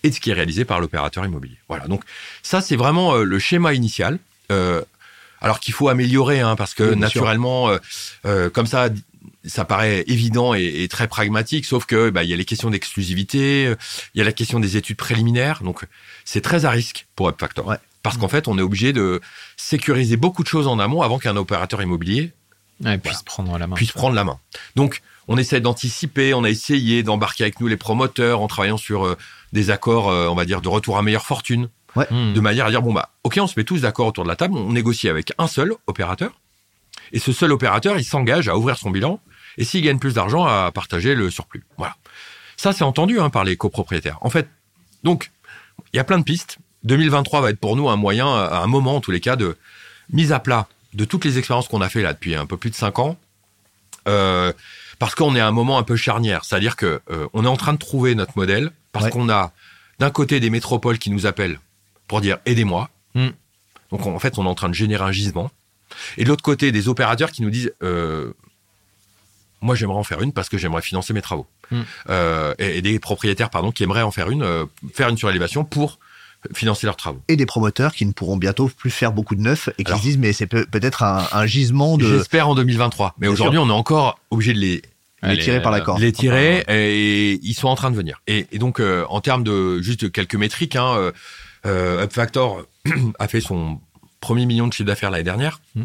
et de ce qui est réalisé par l'opérateur immobilier. Voilà. Donc ça c'est vraiment euh, le schéma initial. Euh, alors qu'il faut améliorer, hein, parce que Oui, naturellement, euh, euh, comme ça, ça paraît évident et, et très pragmatique, sauf que bah, il y a les questions d'exclusivité, il y a la question des études préliminaires, donc c'est très à risque pour Up Factor. Ouais. Parce qu'en fait, on est obligé de sécuriser beaucoup de choses en amont avant qu'un opérateur immobilier Ouais, puisse prendre la main. puisse prendre la main. Donc, on essaie d'anticiper, on a essayé d'embarquer avec nous les promoteurs en travaillant sur des accords, euh, on va dire, de retour à meilleure fortune, Hmm. de manière à dire, bon, bah, ok, on se met tous d'accord autour de la table, on négocie avec un seul opérateur, et ce seul opérateur, il s'engage à ouvrir son bilan, et s'il gagne plus d'argent, à partager le surplus. Voilà. Ça, c'est entendu hein, par les copropriétaires. En fait, donc, il y a plein de pistes. 2023 va être pour nous un moyen, à un moment en tous les cas, de mise à plat de toutes les expériences qu'on a fait là depuis un peu plus de cinq ans, euh, parce qu'on est à un moment un peu charnière. C'est-à-dire que euh, on est en train de trouver notre modèle, parce Ouais. qu'on a d'un côté des métropoles qui nous appellent pour dire aidez-moi. Mm. Donc en fait, on est en train de générer un gisement. Et de l'autre côté, des opérateurs qui nous disent euh, moi j'aimerais en faire une parce que j'aimerais financer mes travaux. Mm. Euh, et, et des propriétaires pardon qui aimeraient en faire une, euh, faire une surélévation pour financer leurs travaux. Et des promoteurs qui ne pourront bientôt plus faire beaucoup de neufs et qui Alors- se disent, mais c'est peut- peut-être un, un gisement de J'espère en 2023. Mais aujourd'hui, on est encore obligé de les les tirer par la corde. les tirer et ils sont en train de venir. Et, et donc euh, en termes de juste quelques métriques, hein, euh, euh, Up Factor [clears throat] a fait son premier million de chiffre d'affaires l'année dernière. Mm.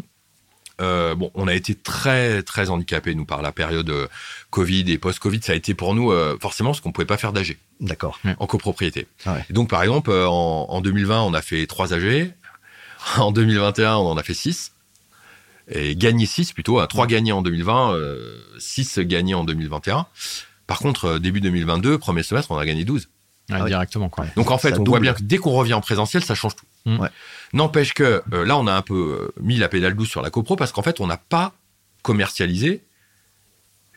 euh, bon, on a été très très handicapés nous par la période euh, Covid et post-Covid. Ça a été pour nous euh, forcément ce qu'on pouvait pas faire d'AG D'accord. en copropriété. Ah ouais. Donc par exemple, en, en 2020, on a fait 3 AG. En 2021, on en a fait 6. Et gagné 6 plutôt, à 3 gagnés en 2020, euh, 6 gagnés en 2021. Par contre, euh, début 2022, premier semestre, on a gagné 12. Ouais, Ah directement, quoi. Donc en fait, Ça on double. voit bien que dès qu'on revient en présentiel, ça change tout. Mm. Ouais. N'empêche que euh, là, on a un peu euh, mis la pédale douce sur la copro parce qu'en fait, on n'a pas commercialisé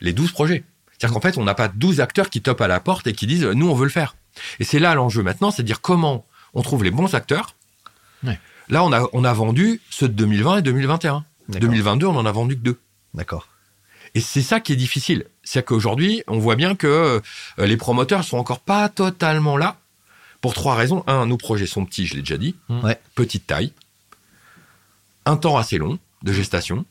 les 12 projets. C'est-à-dire qu'en fait, on n'a pas 12 acteurs qui topent à la porte et qui disent euh, nous, on veut le faire. Et c'est là l'enjeu maintenant, c'est de dire comment on trouve les bons acteurs. Ouais. Là, on a, on a vendu ceux de 2020 et 2021. D'accord. 2022, on en a vendu que deux. D'accord. Et c'est ça qui est difficile. C'est qu'aujourd'hui, on voit bien que euh, les promoteurs sont encore pas totalement là. Pour trois raisons. Un, nos projets sont petits, je l'ai déjà dit. Mm. Ouais. Petite taille. Un temps assez long de gestation.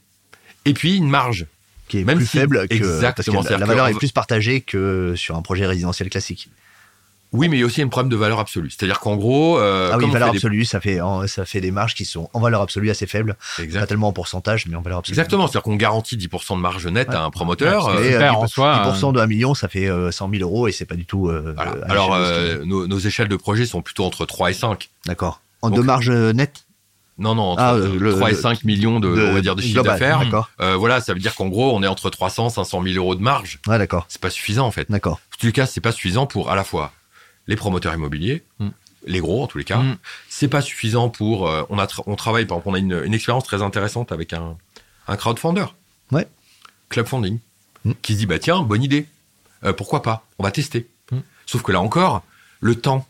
Et puis une marge. Qui est Même plus si- faible que Exactement, parce que la, la valeur que- est plus partagée que sur un projet résidentiel classique. Oui, mais il y a aussi un problème de valeur absolue. C'est-à-dire qu'en gros, euh, ah oui, valeur fait des- absolue, ça fait en- ça fait des marges qui sont en valeur absolue assez faibles, Exact- pas tellement en pourcentage, mais en valeur absolue. Exactement, c'est-à-dire qu'on garantit 10% de marge nette Ouais. à un promoteur. Ouais, euh, c'est Et, super euh, en 10%, soi, 10% de 1 million, ça fait euh, 100 000 euros et c'est pas du tout. euh, voilà. Alors, de euh, nos, nos échelles de projet sont plutôt entre 3 et 5. D'accord. En donc- deux marges nettes? Non, non, entre Ah, euh, euh, le- 3 et le- 5 millions de, on va dire, de chiffre d'affaires. D'accord. Euh, voilà, ça veut dire qu'en gros, on est entre 300 500 000 euros de marge. Ouais, d'accord. C'est pas suffisant, en fait. D'accord. En tous les cas, c'est pas suffisant pour à la fois les promoteurs immobiliers, Mm. les gros en tous les cas. Mm. C'est pas suffisant pour. euh, on a tra- on travaille par exemple, on a une, une expérience très intéressante avec un un crowdfunder. Ouais. Club funding, Mm. qui se dit bah tiens bonne idée, Euh, pourquoi pas, on va tester. Sauf que là encore, le temps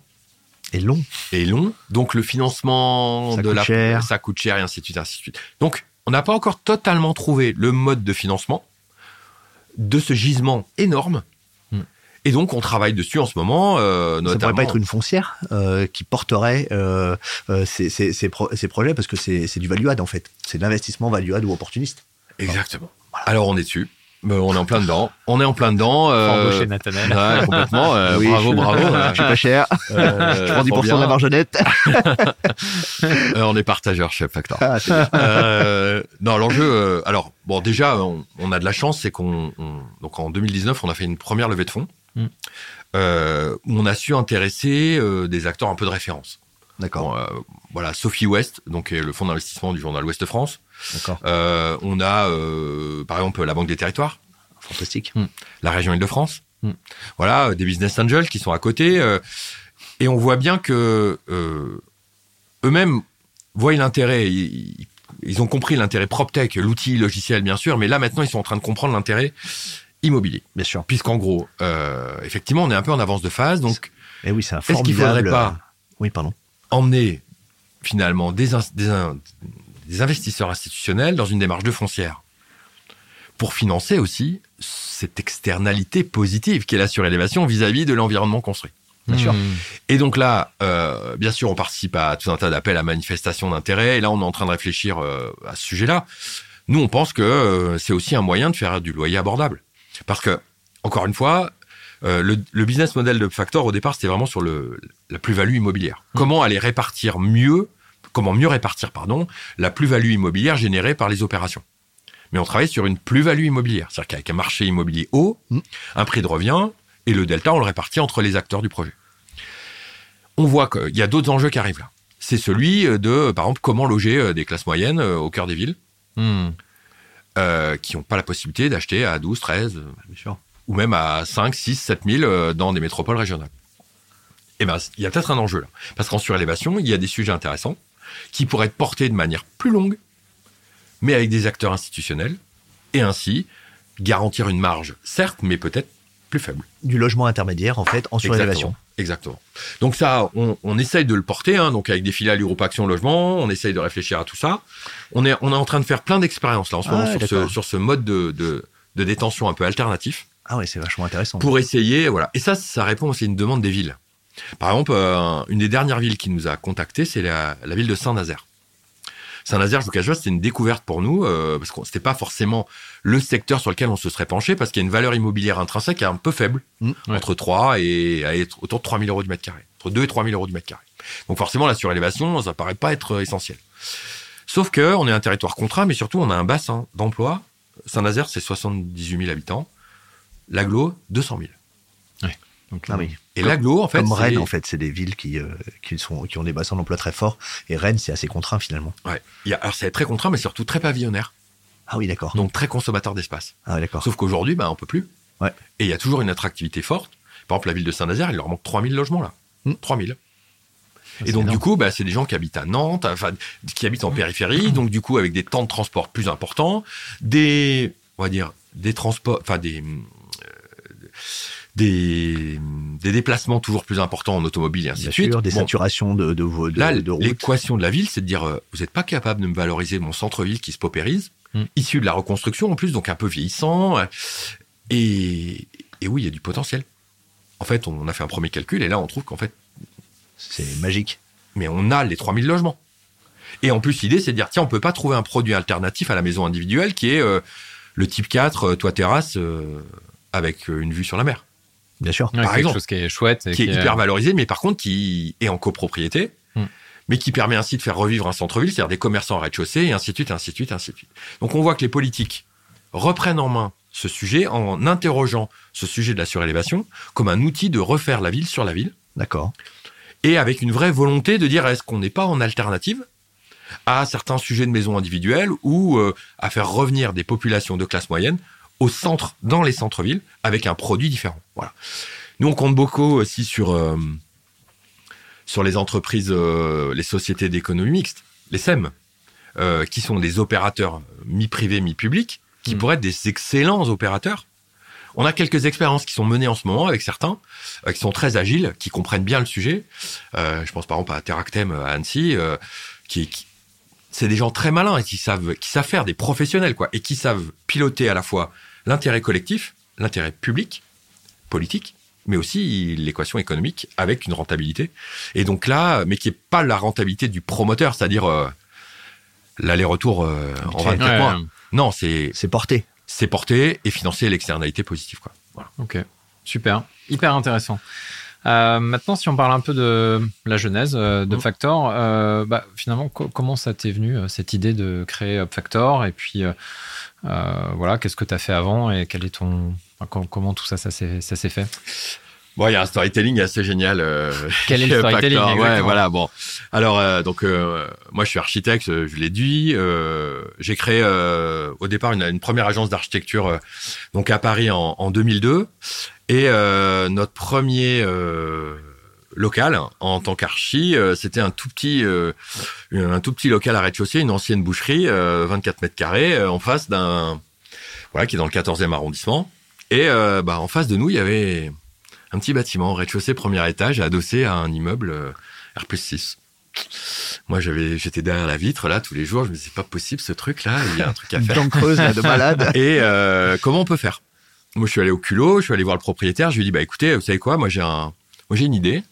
Et long. est long, donc le financement Ça de la cher. ça coûte cher et ainsi de suite, ainsi de suite. Donc on n'a pas encore totalement trouvé le mode de financement de ce gisement énorme. Et donc on travaille dessus en ce moment, euh, Ça notamment. pourrait pas être une foncière euh, qui porterait euh, euh, ces, ces, ces, pro- ces projets parce que c'est c'est du value add en fait. C'est de l'investissement value add ou opportuniste. Exactement. Alors on est dessus. Euh, on est en plein dedans. On est en plein dedans. Euh, embaucher Nathanaël. ouais, complètement. euh, Oui, bravo, je- bravo. Je suis pas cher. Euh, je prends 10% trop de la marge nette. [laughs] Euh, on est partageur chef Factor. Ah. Euh, non, l'enjeu. euh, alors, bon, déjà, on, on a de la chance, c'est qu'on, on- donc en 2019, on a fait une première levée de fonds Mm. euh, où on a su intéresser euh, des acteurs un peu de référence. D'accord. Bon, euh, voilà, Sophie West, donc qui est le fonds d'investissement du journal Ouest France. D'accord. Euh, on a, euh, par exemple, la Banque des Territoires, Fantastique. la région Île-de-France. Mm. Voilà, euh, des business angels qui sont à côté. euh, et on voit bien que euh, eux-mêmes voient l'intérêt. Ils, ils ont compris l'intérêt PropTech, l'outil logiciel, bien sûr, mais là maintenant, ils sont en train de comprendre l'intérêt immobilier. Bien sûr. Puisqu'en gros, euh, effectivement, on est un peu en avance de phase, donc Et oui, c'est un Est-ce qu'il faudrait pas Oui, pardon. emmener finalement des, ins- des, in- des investisseurs institutionnels dans une démarche de foncière pour financer aussi cette externalité positive qui est la surélévation vis-à-vis de l'environnement construit. Bien sûr. Mmh. Et donc là, euh, bien sûr, on participe à tout un tas d'appels à manifestation d'intérêt. Et là, on est en train de réfléchir euh, à ce sujet-là. Nous, on pense que euh, c'est aussi un moyen de faire du loyer abordable. Parce que, encore une fois, euh, le, le business model de Factor, au départ, c'était vraiment sur le, la plus-value immobilière. Comment aller répartir mieux, comment mieux répartir, pardon, la plus-value immobilière générée par les opérations. Mais on travaille sur une plus-value immobilière. C'est-à-dire qu'avec un marché immobilier haut, Mm. un prix de revient, et le delta, on le répartit entre les acteurs du projet. On voit qu'il y a d'autres enjeux qui arrivent là. C'est celui de, par exemple, comment loger euh, des classes moyennes euh, au cœur des villes, Mmh. Euh, qui n'ont pas la possibilité d'acheter à 12, 13, euh, Bien sûr. ou même à 5, 6, 7 000 euh, dans des métropoles régionales. Eh ben, il y a peut-être un enjeu là. Parce qu'en surélévation, il y a des sujets intéressants qui pourraient être portés de manière plus longue, mais avec des acteurs institutionnels, et ainsi garantir une marge, certes, mais peut-être plus faible. Du logement intermédiaire, en fait, en surélévation. Exactement. Donc ça, on, on essaye de le porter, hein, donc avec des filiales Europe Action Logement, on essaye de réfléchir à tout ça. On est, on est en train de faire plein d'expériences là en ce Ah moment sur, ce, d'accord. sur ce mode de, de, de détention un peu alternatif Ah ouais, c'est vachement intéressant. pour essayer, voilà. Et ça, ça répond aussi à une demande des villes. Par exemple, euh, une des dernières villes qui nous a contactés, c'est la, la ville de Saint-Nazaire. Saint-Nazaire, je vous cache pas, c'était une découverte pour nous, euh, parce que c'était pas forcément le secteur sur lequel on se serait penché, parce qu'il y a une valeur immobilière intrinsèque qui est un peu faible, Mm. Ouais. entre 3 et, à être autour de 3 000 euros du mètre carré, entre 2 et 3 000 euros du mètre carré. Donc forcément, la surélévation, ça paraît pas être euh, essentiel. Sauf que on est un territoire contraint, mais surtout on a un bassin d'emploi. Saint-Nazaire, c'est 78 000 habitants. L'aglo, 200 000. Donc, Ah oui. Et Comme- l'aglo, en fait, Comme Rennes, en fait, c'est des villes qui, euh, qui, sont, qui ont des bassins d'emploi très forts. Et Rennes, c'est assez contraint finalement. Ouais. Il y a- alors c'est très contraint, mais surtout très pavillonnaire, Ah oui, d'accord. donc très consommateur d'espace. Ah oui, d'accord. Sauf qu'aujourd'hui, bah, on peut plus. Ouais. Et il y a toujours une attractivité forte. Par exemple, la ville de Saint-Nazaire, il leur manque 3000 logements là. Hmm. 3000. c'est Et donc, énorme. du coup, bah, c'est des gens qui habitent à Nantes, enfin, qui habitent en périphérie, donc, du coup, avec des temps de transport plus importants, des, on va dire, des transports, enfin, des, euh, des, des déplacements toujours plus importants en automobile et ainsi Bien de suite. sûr, des Bon, saturations de, de, de, de, Là, de l'équation de la ville, c'est de dire, euh, vous n'êtes pas capable de me valoriser mon centre-ville qui se paupérise, Mm. issu de la reconstruction en plus, donc un peu vieillissant. euh, Et, et oui, il y a du potentiel. En fait, on a fait un premier calcul et là, on trouve qu'en fait, C'est magique. mais on a les 3000 logements. Et en plus, l'idée, c'est de dire, tiens, on peut pas trouver un produit alternatif à la maison individuelle qui est euh, le type 4, euh, toit terrasse, euh, avec euh, une vue sur la mer, Bien sûr. Ouais, par quelque exemple, chose qui est chouette. Et qui est hyper valorisé, mais par contre, qui est en copropriété, Hmm. mais qui permet ainsi de faire revivre un centre-ville, c'est-à-dire des commerçants en rez-de-chaussée, et ainsi de suite, ainsi de suite, ainsi de suite. Donc on voit que les politiques reprennent en main ce sujet en interrogeant ce sujet de la surélévation comme un outil de refaire la ville sur la ville, D'accord. et avec une vraie volonté de dire est-ce qu'on n'est pas en alternative à certains sujets de maisons individuelles ou euh, à faire revenir des populations de classe moyenne au centre, dans les centres-villes, avec un produit différent. Voilà. Nous, on compte beaucoup aussi sur, euh, sur les entreprises, euh, les sociétés d'économie mixte, les SEM, euh, qui sont des opérateurs mi-privés, mi-publics, qui Mm. pourraient être des excellents opérateurs. On a quelques expériences qui sont menées en ce moment avec certains, qui sont très agiles, qui comprennent bien le sujet. Je pense par exemple à Teractem à Annecy, qui, qui- c'est des gens très malins et qui savent, qui savent faire des professionnels, quoi, et qui savent piloter à la fois l'intérêt collectif, l'intérêt public, politique, mais aussi l'équation économique avec une rentabilité. Et donc là, mais qui est pas la rentabilité du promoteur, c'est-à-dire euh, l'aller-retour euh, en Habituel. 24 Ouais, mois. ouais. Non, c'est C'est porté. c'est porter et financer l'externalité positive, quoi. Voilà. Ok, super, hyper intéressant. Euh, maintenant, si on parle un peu de la genèse euh, de Mhm. Factor, euh, bah, finalement, co- comment ça t'est venu euh, cette idée de créer Factor Et puis, euh, voilà, qu'est-ce que tu as fait avant et quel est ton, comment tout ça, ça s'est fait? Bon, il y a un storytelling assez génial. euh, [laughs] Quel est le storytelling. Ouais, voilà. Bon, alors euh, donc euh, moi je suis architecte, euh, je l'ai dit. euh, J'ai créé euh, au départ une, une première agence d'architecture euh, donc à Paris en, en 2002 et euh, notre premier euh, local en tant qu'archi, euh, c'était un tout petit euh, un tout petit local à rez-de-chaussée, une ancienne boucherie, euh, 24 mètres carrés, euh, en face d'un voilà qui est dans le 14e arrondissement. Et euh, bah, en face de nous, il y avait un petit bâtiment, rez-de-chaussée, premier étage, adossé à un immeuble euh, R 6. Moi, j'avais, j'étais derrière la vitre, là, tous les jours. Je me disais, c'est pas possible, ce truc-là. Il y a un truc à [laughs] faire. dent creuse là, de malade. [laughs] Et euh, comment on peut faire? Moi, je suis allé au culot, je suis allé voir le propriétaire. Je lui ai dit, bah écoutez, vous savez quoi? Moi, j'ai un, moi, j'ai une idée.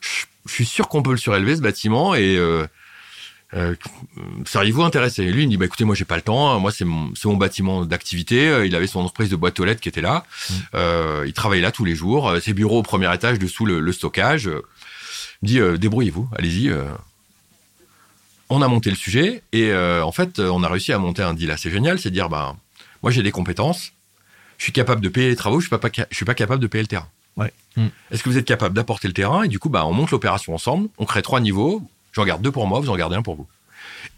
Je, je suis sûr qu'on peut le surélever ce bâtiment et euh, euh, seriez-vous intéressé? Lui, il me dit, bah écoutez, moi, j'ai pas le temps. Moi, c'est mon, bâtiment d'activité. Euh, Il avait son entreprise de boîte aux lettres qui était là. Euh, il travaillait là tous les jours. Euh, Ses bureaux au premier étage, dessous le, le stockage. Il me dit, euh, débrouillez-vous, allez-y. On a monté le sujet et euh, en fait, on a réussi à monter un deal assez génial, c'est de dire, bah, moi j'ai des compétences, je suis capable de payer les travaux, je suis pas, pas ca- je suis pas capable de payer le terrain. Ouais. Mm. Est-ce que vous êtes capable d'apporter le terrain? Et du coup, bah, on monte l'opération ensemble, on crée trois niveaux, j'en garde deux pour moi, vous en gardez un pour vous.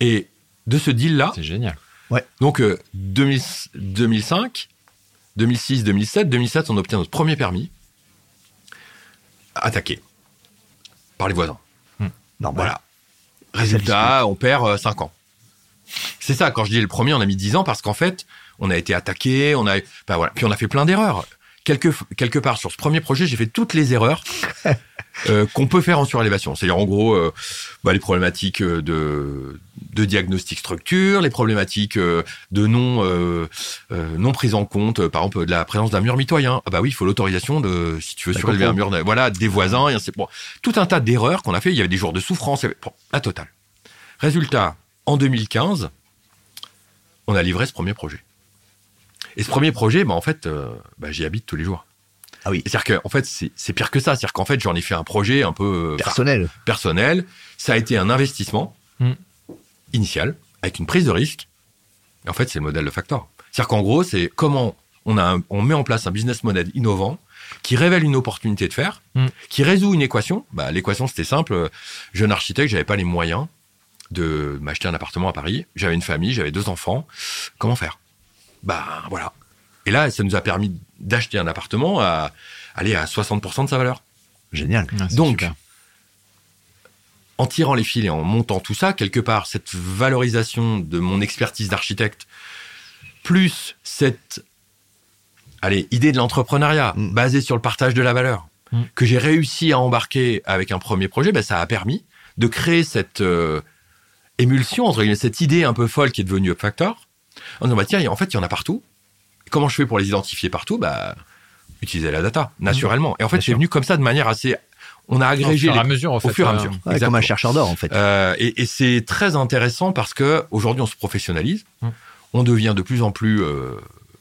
Et de ce deal-là, C'est génial. donc euh, 2000 2005, 2006, 2007, 2007, on obtient notre premier permis, attaqué par les voisins. Normal. Voilà. Résultat, on perd 5 ans. C'est ça, quand je dis le premier, on a mis 10 ans parce qu'en fait, on a été attaqué, on a, bah voilà, puis on a fait plein d'erreurs. Quelque, quelque part, sur ce premier projet, j'ai fait toutes les erreurs [laughs] euh, qu'on peut faire en surélévation. C'est-à-dire, en gros, euh, bah, les problématiques euh, de, de diagnostic structure, les problématiques de non, euh, euh, non prise en compte, par exemple, de la présence d'un mur mitoyen. Ah bah oui, il faut l'autorisation de, si tu veux D'accord. surélever un mur, voilà, des voisins, et ainsi- bon, tout un tas d'erreurs qu'on a fait. Il y avait des jours de souffrance, bon, la totale. Résultat, en 2015, on a livré ce premier projet. Et ce premier projet, bah, en fait, euh, bah, j'y habite tous les jours. Ah oui. C'est-à-dire que, en fait, c'est pire que ça. C'est-à-dire qu'en fait, j'en ai fait un projet un peu euh, Personnel. personnel. Ça a été un investissement Mm. initial. avec une prise de risque. Et en fait, c'est le modèle de Factor. C'est-à-dire qu'en gros, c'est comment on, a un- on met en place un business model innovant qui révèle une opportunité de faire, Mm. qui résout une équation. Bah, l'équation, c'était simple. Jeune architecte, j'avais pas les moyens de m'acheter un appartement à Paris. J'avais une famille, j'avais deux enfants. Comment faire? Bah voilà. Et là, ça nous a permis d'acheter un appartement à aller à 60% de sa valeur. Génial. Ah, Donc, super. en tirant les fils et en montant tout ça, quelque part, cette valorisation de mon expertise d'architecte, plus cette allez, idée de l'entrepreneuriat Mm. basée sur le partage de la valeur, Mm. que j'ai réussi à embarquer avec un premier projet, ben, ça a permis de créer cette euh, émulsion, entre guillemets, cette idée un peu folle qui est devenue UpFactor. En disant, bah, tiens, en fait, il y en a partout. Comment je fais pour les identifier partout bah, Utiliser la data, naturellement. Et en fait, c'est venu comme ça de manière assez... On a Au agrégé fur et les à mesure, en au fait, fur et à euh, mesure. Ouais, comme un chercheur d'or, en fait. Euh, et et c'est très intéressant parce que aujourd'hui on se professionnalise, Mm. on devient de plus en plus euh,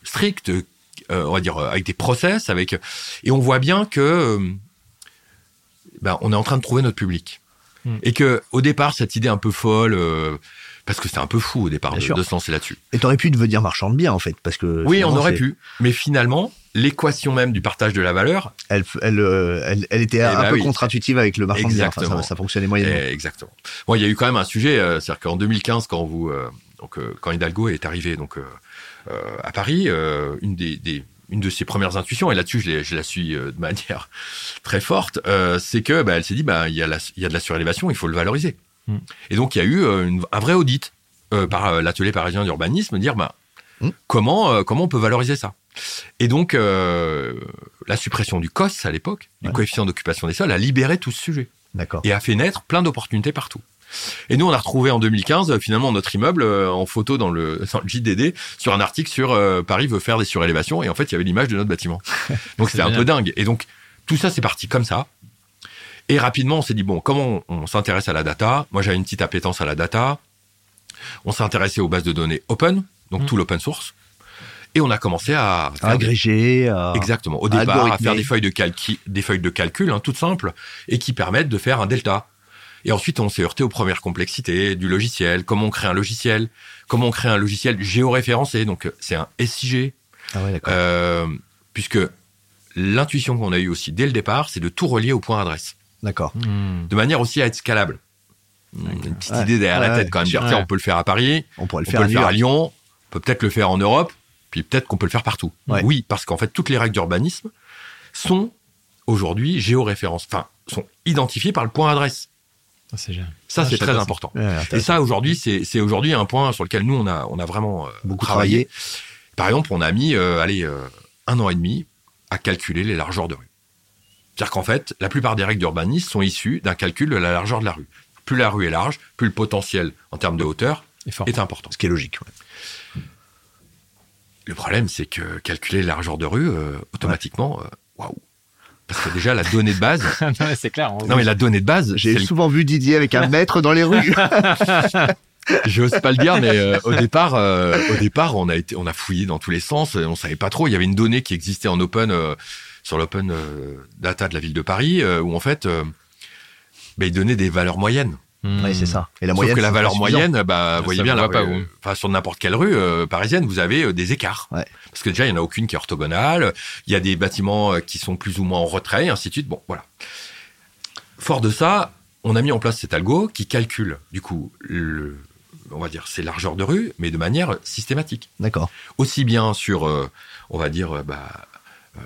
strict, euh, on va dire avec des process, avec et on voit bien que euh, ben, on est en train de trouver notre public Mm. et que au départ cette idée un peu folle. Parce que c'était un peu fou au départ de, de se lancer là-dessus. Et t'aurais pu devenir marchand de biens, en fait, parce que. Oui, on aurait c'est- pu. Mais finalement, l'équation même du partage de la valeur, Elle, elle, euh, elle, elle était un bah peu oui. contre-intuitive avec le marchand de biens. Enfin, Exactement. ça, ça fonctionnait moyennement. Eh, exactement. Bon, il y a eu quand même un sujet, euh, c'est-à-dire qu'en 2015, quand vous, euh, donc euh, quand Hidalgo est arrivé donc à Paris, euh, une des, des- une de ses premières intuitions, et là-dessus je, la suis euh, de [laughs] manière très forte, euh, c'est que bah, elle s'est dit bah il y a la- il y a de la surélévation, il faut le valoriser. Et donc il y a eu euh, une- un vrai audit euh, par euh, l'atelier parisien d'urbanisme, dire bah Mm. comment euh, comment on peut valoriser ça? Et donc euh, la suppression du COS à l'époque, du coefficient d'occupation des sols, a libéré tout ce sujet D'accord. et a fait naître plein d'opportunités partout. Et nous, on a retrouvé en 2015 euh, finalement notre immeuble euh, en photo dans le, [laughs] dans le JDD sur un article sur euh, Paris veut faire des surélévations et en fait il y avait l'image de notre bâtiment. [laughs] Donc c'était un peu dingue. Et donc tout ça c'est parti comme ça. Et rapidement on s'est dit bon comment on, on s'intéresse à la data? Moi j'avais une petite appétence à la data. On s'est intéressé aux bases de données open, donc Mm. tout l'open source. Et on a commencé à À des- agréger. à- Exactement. Au départ, à faire des feuilles de calcul, des feuilles de calcul, hein, toutes simples, et qui permettent de faire un delta. Et ensuite, on s'est heurté aux premières complexités du logiciel. Comment on crée un logiciel? Comment on crée un logiciel géoréférencé? Donc, euh, c'est un SIG. Ah ouais, d'accord. Euh, puisque l'intuition qu'on a eue aussi dès le départ, c'est de tout relier au point adresse. D'accord. Hmm. De manière aussi à être scalable. Une petite Ouais. idée derrière la tête quand même. Dire, Ouais. on peut le faire à Paris, On pourrait le on faire peut à le faire à. Lyon, on peut peut-être le faire en Europe, puis peut-être qu'on peut le faire partout. Ouais. Oui, parce qu'en fait, toutes les règles d'urbanisme sont aujourd'hui géoréférences, enfin, sont identifiées par le point adresse. Ah. Ça, Ah, c'est sais très important. Ouais, Et ça, aujourd'hui, c'est c'est aujourd'hui un point sur lequel nous, on a, on a vraiment euh, Beaucoup travaillé. travaillé. Par exemple, on a mis, euh, allez, euh, un an et demi à calculer les largeurs de rue. C'est-à-dire qu'en fait, la plupart des règles d'urbanisme sont issues d'un calcul de la largeur de la rue. Plus la rue est large, plus le potentiel en termes de hauteur est important. Ce qui est logique. ouais. Le problème, c'est que calculer la largeur de rue, euh, automatiquement, euh, waouh. Parce que déjà, la donnée de base. [laughs] Non, mais c'est clair. on- non, mais la donnée de base, J'ai le- souvent vu Didier avec un mètre dans les rues. [laughs] j'ose pas le dire, mais euh, au [laughs] départ, euh, au départ, on a été, on a fouillé dans tous les sens. On savait pas trop. Il y avait une donnée qui existait en open euh, sur l'open euh, data de la ville de Paris, euh, où en fait, euh, ben, il donnait des valeurs moyennes. Hmm. Oui, c'est ça. Et la Sauf moyenne. que la valeur moyenne, bah, vous voyez bien, voit pas, euh, enfin, sur n'importe quelle rue euh, parisienne, vous avez euh, des écarts. Ouais. Parce que déjà, il n'y en a aucune qui est orthogonale. Il y a des bâtiments euh, qui sont plus ou moins en retrait, et ainsi de suite. Bon, voilà. Fort de ça, on a mis en place cet algo qui calcule, du coup, le, on va dire, ces largeurs de rue, mais de manière systématique. D'accord. Aussi bien sur, euh, on va dire, bah, euh,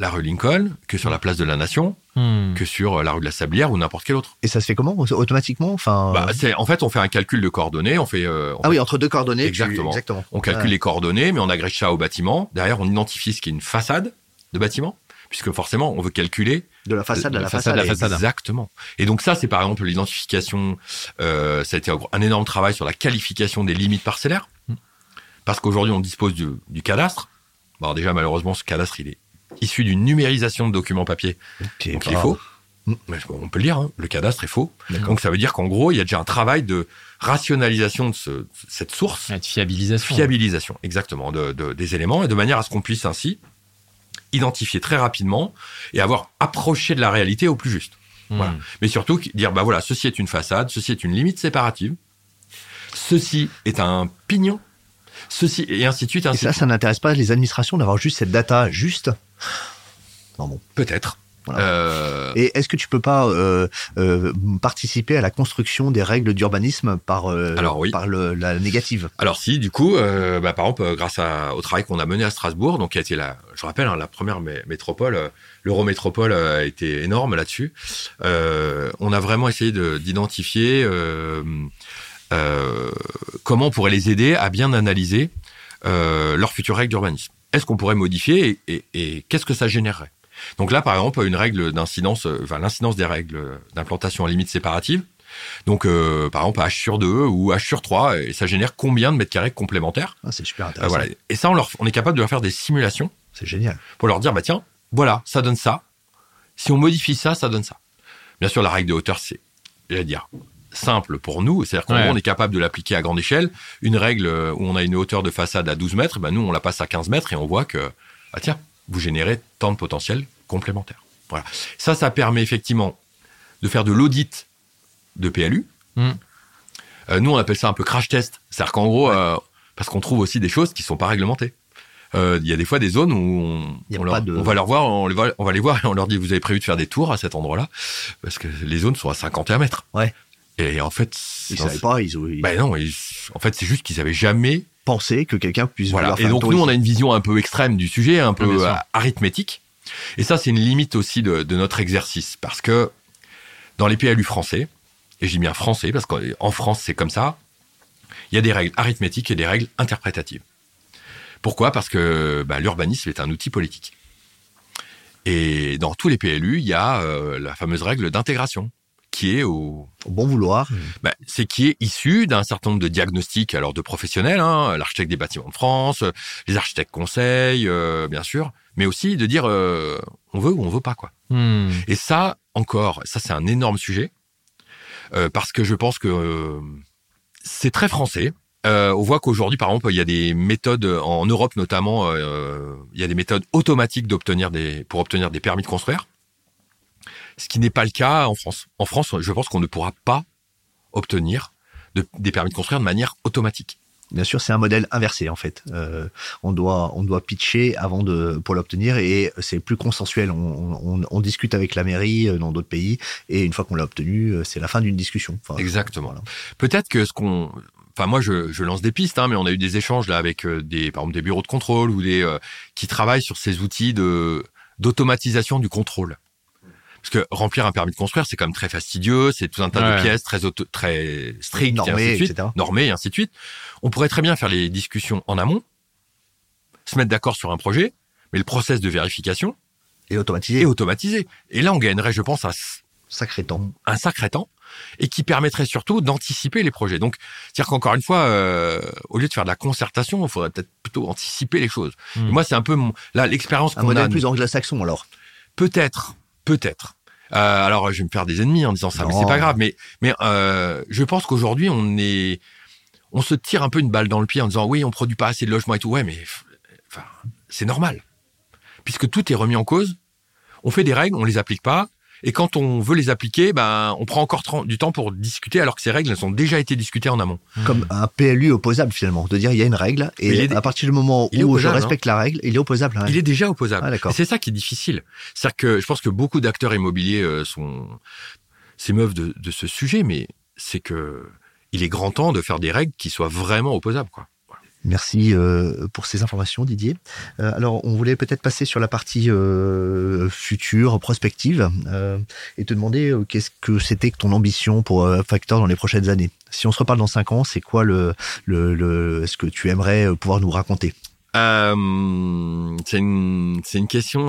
la rue Lincoln, que sur la place de la Nation, Hmm. que sur euh, la rue de la Sablière ou n'importe quelle autre. Et ça se fait comment Automatiquement Enfin. Bah, euh, c'est, en fait, on fait un calcul de coordonnées, on fait, euh, on Ah oui, entre deux coordonnées. tu- Exactement. Exactement. On calcule Ouais. les coordonnées, mais on agrège ça au bâtiment. Derrière, on identifie ce qui est une façade de bâtiment, puisque forcément, on veut calculer De la façade De à la la façade façade. à la façade. Exactement. Et donc ça, c'est par exemple l'identification. Euh, ça a été un énorme travail sur la qualification des limites parcellaires, Mm. parce qu'aujourd'hui, on dispose du, du cadastre. Bon, alors déjà, malheureusement, ce cadastre, il est issu d'une numérisation de documents papier, Ok, donc il est ah. faux. Mais on peut le lire, hein, le cadastre est faux. Donc ça veut dire qu'en gros, il y a déjà un travail de rationalisation de ce- cette source Ouais, de fiabilisation. fiabilisation, exactement, de, de- des éléments, et de manière à ce qu'on puisse ainsi identifier très rapidement et avoir approché de la réalité au plus juste. Hmm. Voilà. Mais surtout, dire, bah voilà, ceci est une façade, ceci est une limite séparative, ceci est un pignon, ceci et ainsi de suite. Et ça, ça n'intéresse pas les administrations d'avoir juste cette data juste. Non bon. Peut-être. Euh... Et est-ce que tu peux pas euh, euh, participer à la construction des règles d'urbanisme par, euh, par le, la négative? Alors si, du coup, bah, par exemple, grâce à, au travail qu'on a mené à Strasbourg, donc qui a été la, je rappelle, hein, la première métropole, l'Eurométropole a été énorme là-dessus. on a vraiment essayé d'identifier comment on pourrait les aider à bien analyser leurs futures règles d'urbanisme. Est-ce qu'on pourrait modifier et, et, et qu'est-ce que ça générerait? Donc là, par exemple, une règle d'incidence, euh, enfin l'incidence des règles d'implantation à limite séparative. Donc, euh, par exemple, H sur 2 ou H sur 3, et ça génère combien de mètres carrés complémentaires? Ah, C'est super intéressant. voilà. Et ça, on, leur, on est capable de leur faire des simulations. C'est génial. Pour leur dire, bah tiens, voilà, ça donne ça. Si on modifie ça, ça donne ça. Bien sûr, la règle de hauteur, c'est, j'allais dire, simple pour nous. C'est-à-dire qu'on on est capable de l'appliquer à grande échelle. Une règle où on a une hauteur de façade à 12 mètres, ben nous, on la passe à 15 mètres et on voit que, ah tiens, vous générez tant de potentiel complémentaire. Voilà. Ça, ça permet effectivement de faire de l'audit de PLU. Hmm. Euh, nous, on appelle ça un peu crash test. C'est-à-dire qu'en gros, euh, parce qu'on trouve aussi des choses qui sont pas réglementées. Euh, il y a des fois des zones où on, va leur voir, on, va, on va les voir et on leur dit vous avez prévu de faire des tours à cet endroit-là parce que les zones sont à 51 mètres. Ouais. Et en fait, ils savaient pas. Ils, Ben non, en fait, c'est juste qu'ils avaient jamais pensé que quelqu'un puisse. Voilà. Et donc nous, on a une vision un peu extrême du sujet, un peu arithmétique. Et ça, c'est une limite aussi de, notre exercice, parce que dans les PLU français, et dis bien français, parce qu'en France, c'est comme ça, il y a des règles arithmétiques et des règles interprétatives. Pourquoi? Parce que bah, l'urbanisme est un outil politique. Et dans tous les PLU, il y a euh, la fameuse règle d'intégration qui est au, bon vouloir. Bah, c'est qui est issu d'un certain nombre de diagnostics alors de professionnels, hein, l'architecte des bâtiments de France, les architectes conseils, euh, bien sûr, mais aussi de dire euh, on veut ou on veut pas quoi. Hmm. Et ça encore, ça c'est un énorme sujet euh, parce que je pense que c'est très français. on voit qu'aujourd'hui, par exemple, il y a des méthodes en Europe notamment, il y a des méthodes automatiques d'obtenir des pour obtenir des permis de construire ce qui n'est pas le cas en France. En France, je pense qu'on ne pourra pas obtenir des permis de construire de manière automatique. Bien sûr, c'est un modèle inversé en fait. Euh, on doit on doit pitcher avant de pour l'obtenir et c'est plus consensuel. On, discute avec la mairie euh, dans d'autres pays et une fois qu'on l'a obtenu, euh, c'est la fin d'une discussion. Exactement. Peut-être que ce qu'on Enfin, moi, je, lance des pistes, hein, mais on a eu des échanges là avec des, par exemple, des bureaux de contrôle ou des qui travaillent sur ces outils de d'automatisation du contrôle. Parce que remplir un permis de construire, c'est quand même très fastidieux, c'est tout un tas de pièces très très strictes, normées, et etc. normées et ainsi de suite. On pourrait très bien faire les discussions en amont, se mettre d'accord sur un projet, mais le process de vérification est automatisé. Et automatisé. Et là, on gagnerait, je pense, un sacré temps, un sacré temps, et qui permettrait surtout d'anticiper les projets. Donc, c'est-à-dire qu'encore une fois, euh, au lieu de faire de la concertation, il faudrait peut-être plutôt anticiper les choses. Hmm. moi, c'est un peu mon, là l'expérience qu'on a. Un modèle plus anglo-saxon alors. Peut-être, Peut-être. Euh, alors, je vais me faire des ennemis en disant ça, mais c'est pas grave. Mais, mais euh, je pense qu'aujourd'hui, on est, on se tire un peu une balle dans le pied en disant oui, on produit pas assez de logements et tout. Ouais, mais enfin, c'est normal, puisque tout est remis en cause. On fait des règles, on les applique pas. Et quand on veut les appliquer, ben, on prend encore du temps pour discuter alors que ces règles elles ont déjà été discutées en amont. Hmm. Comme un PLU opposable finalement, de dire il y a une règle et à partir du moment où je respecte hein. la règle, il est opposable. Il est déjà opposable. Ah, c'est ça qui est difficile. C'est-à-dire que je pense que beaucoup d'acteurs immobiliers euh, sont s'émeuvent de, de ce sujet, mais c'est que il est grand temps de faire des règles qui soient vraiment opposables, quoi. Merci euh, pour ces informations, Didier. Euh, alors, on voulait peut-être passer sur la partie euh, future, prospective, et te demander qu'est-ce que c'était que ton ambition pour Factor dans les prochaines années? Si on se reparle dans cinq ans, c'est quoi le, le, ce que tu aimerais pouvoir nous raconter? C'est une une question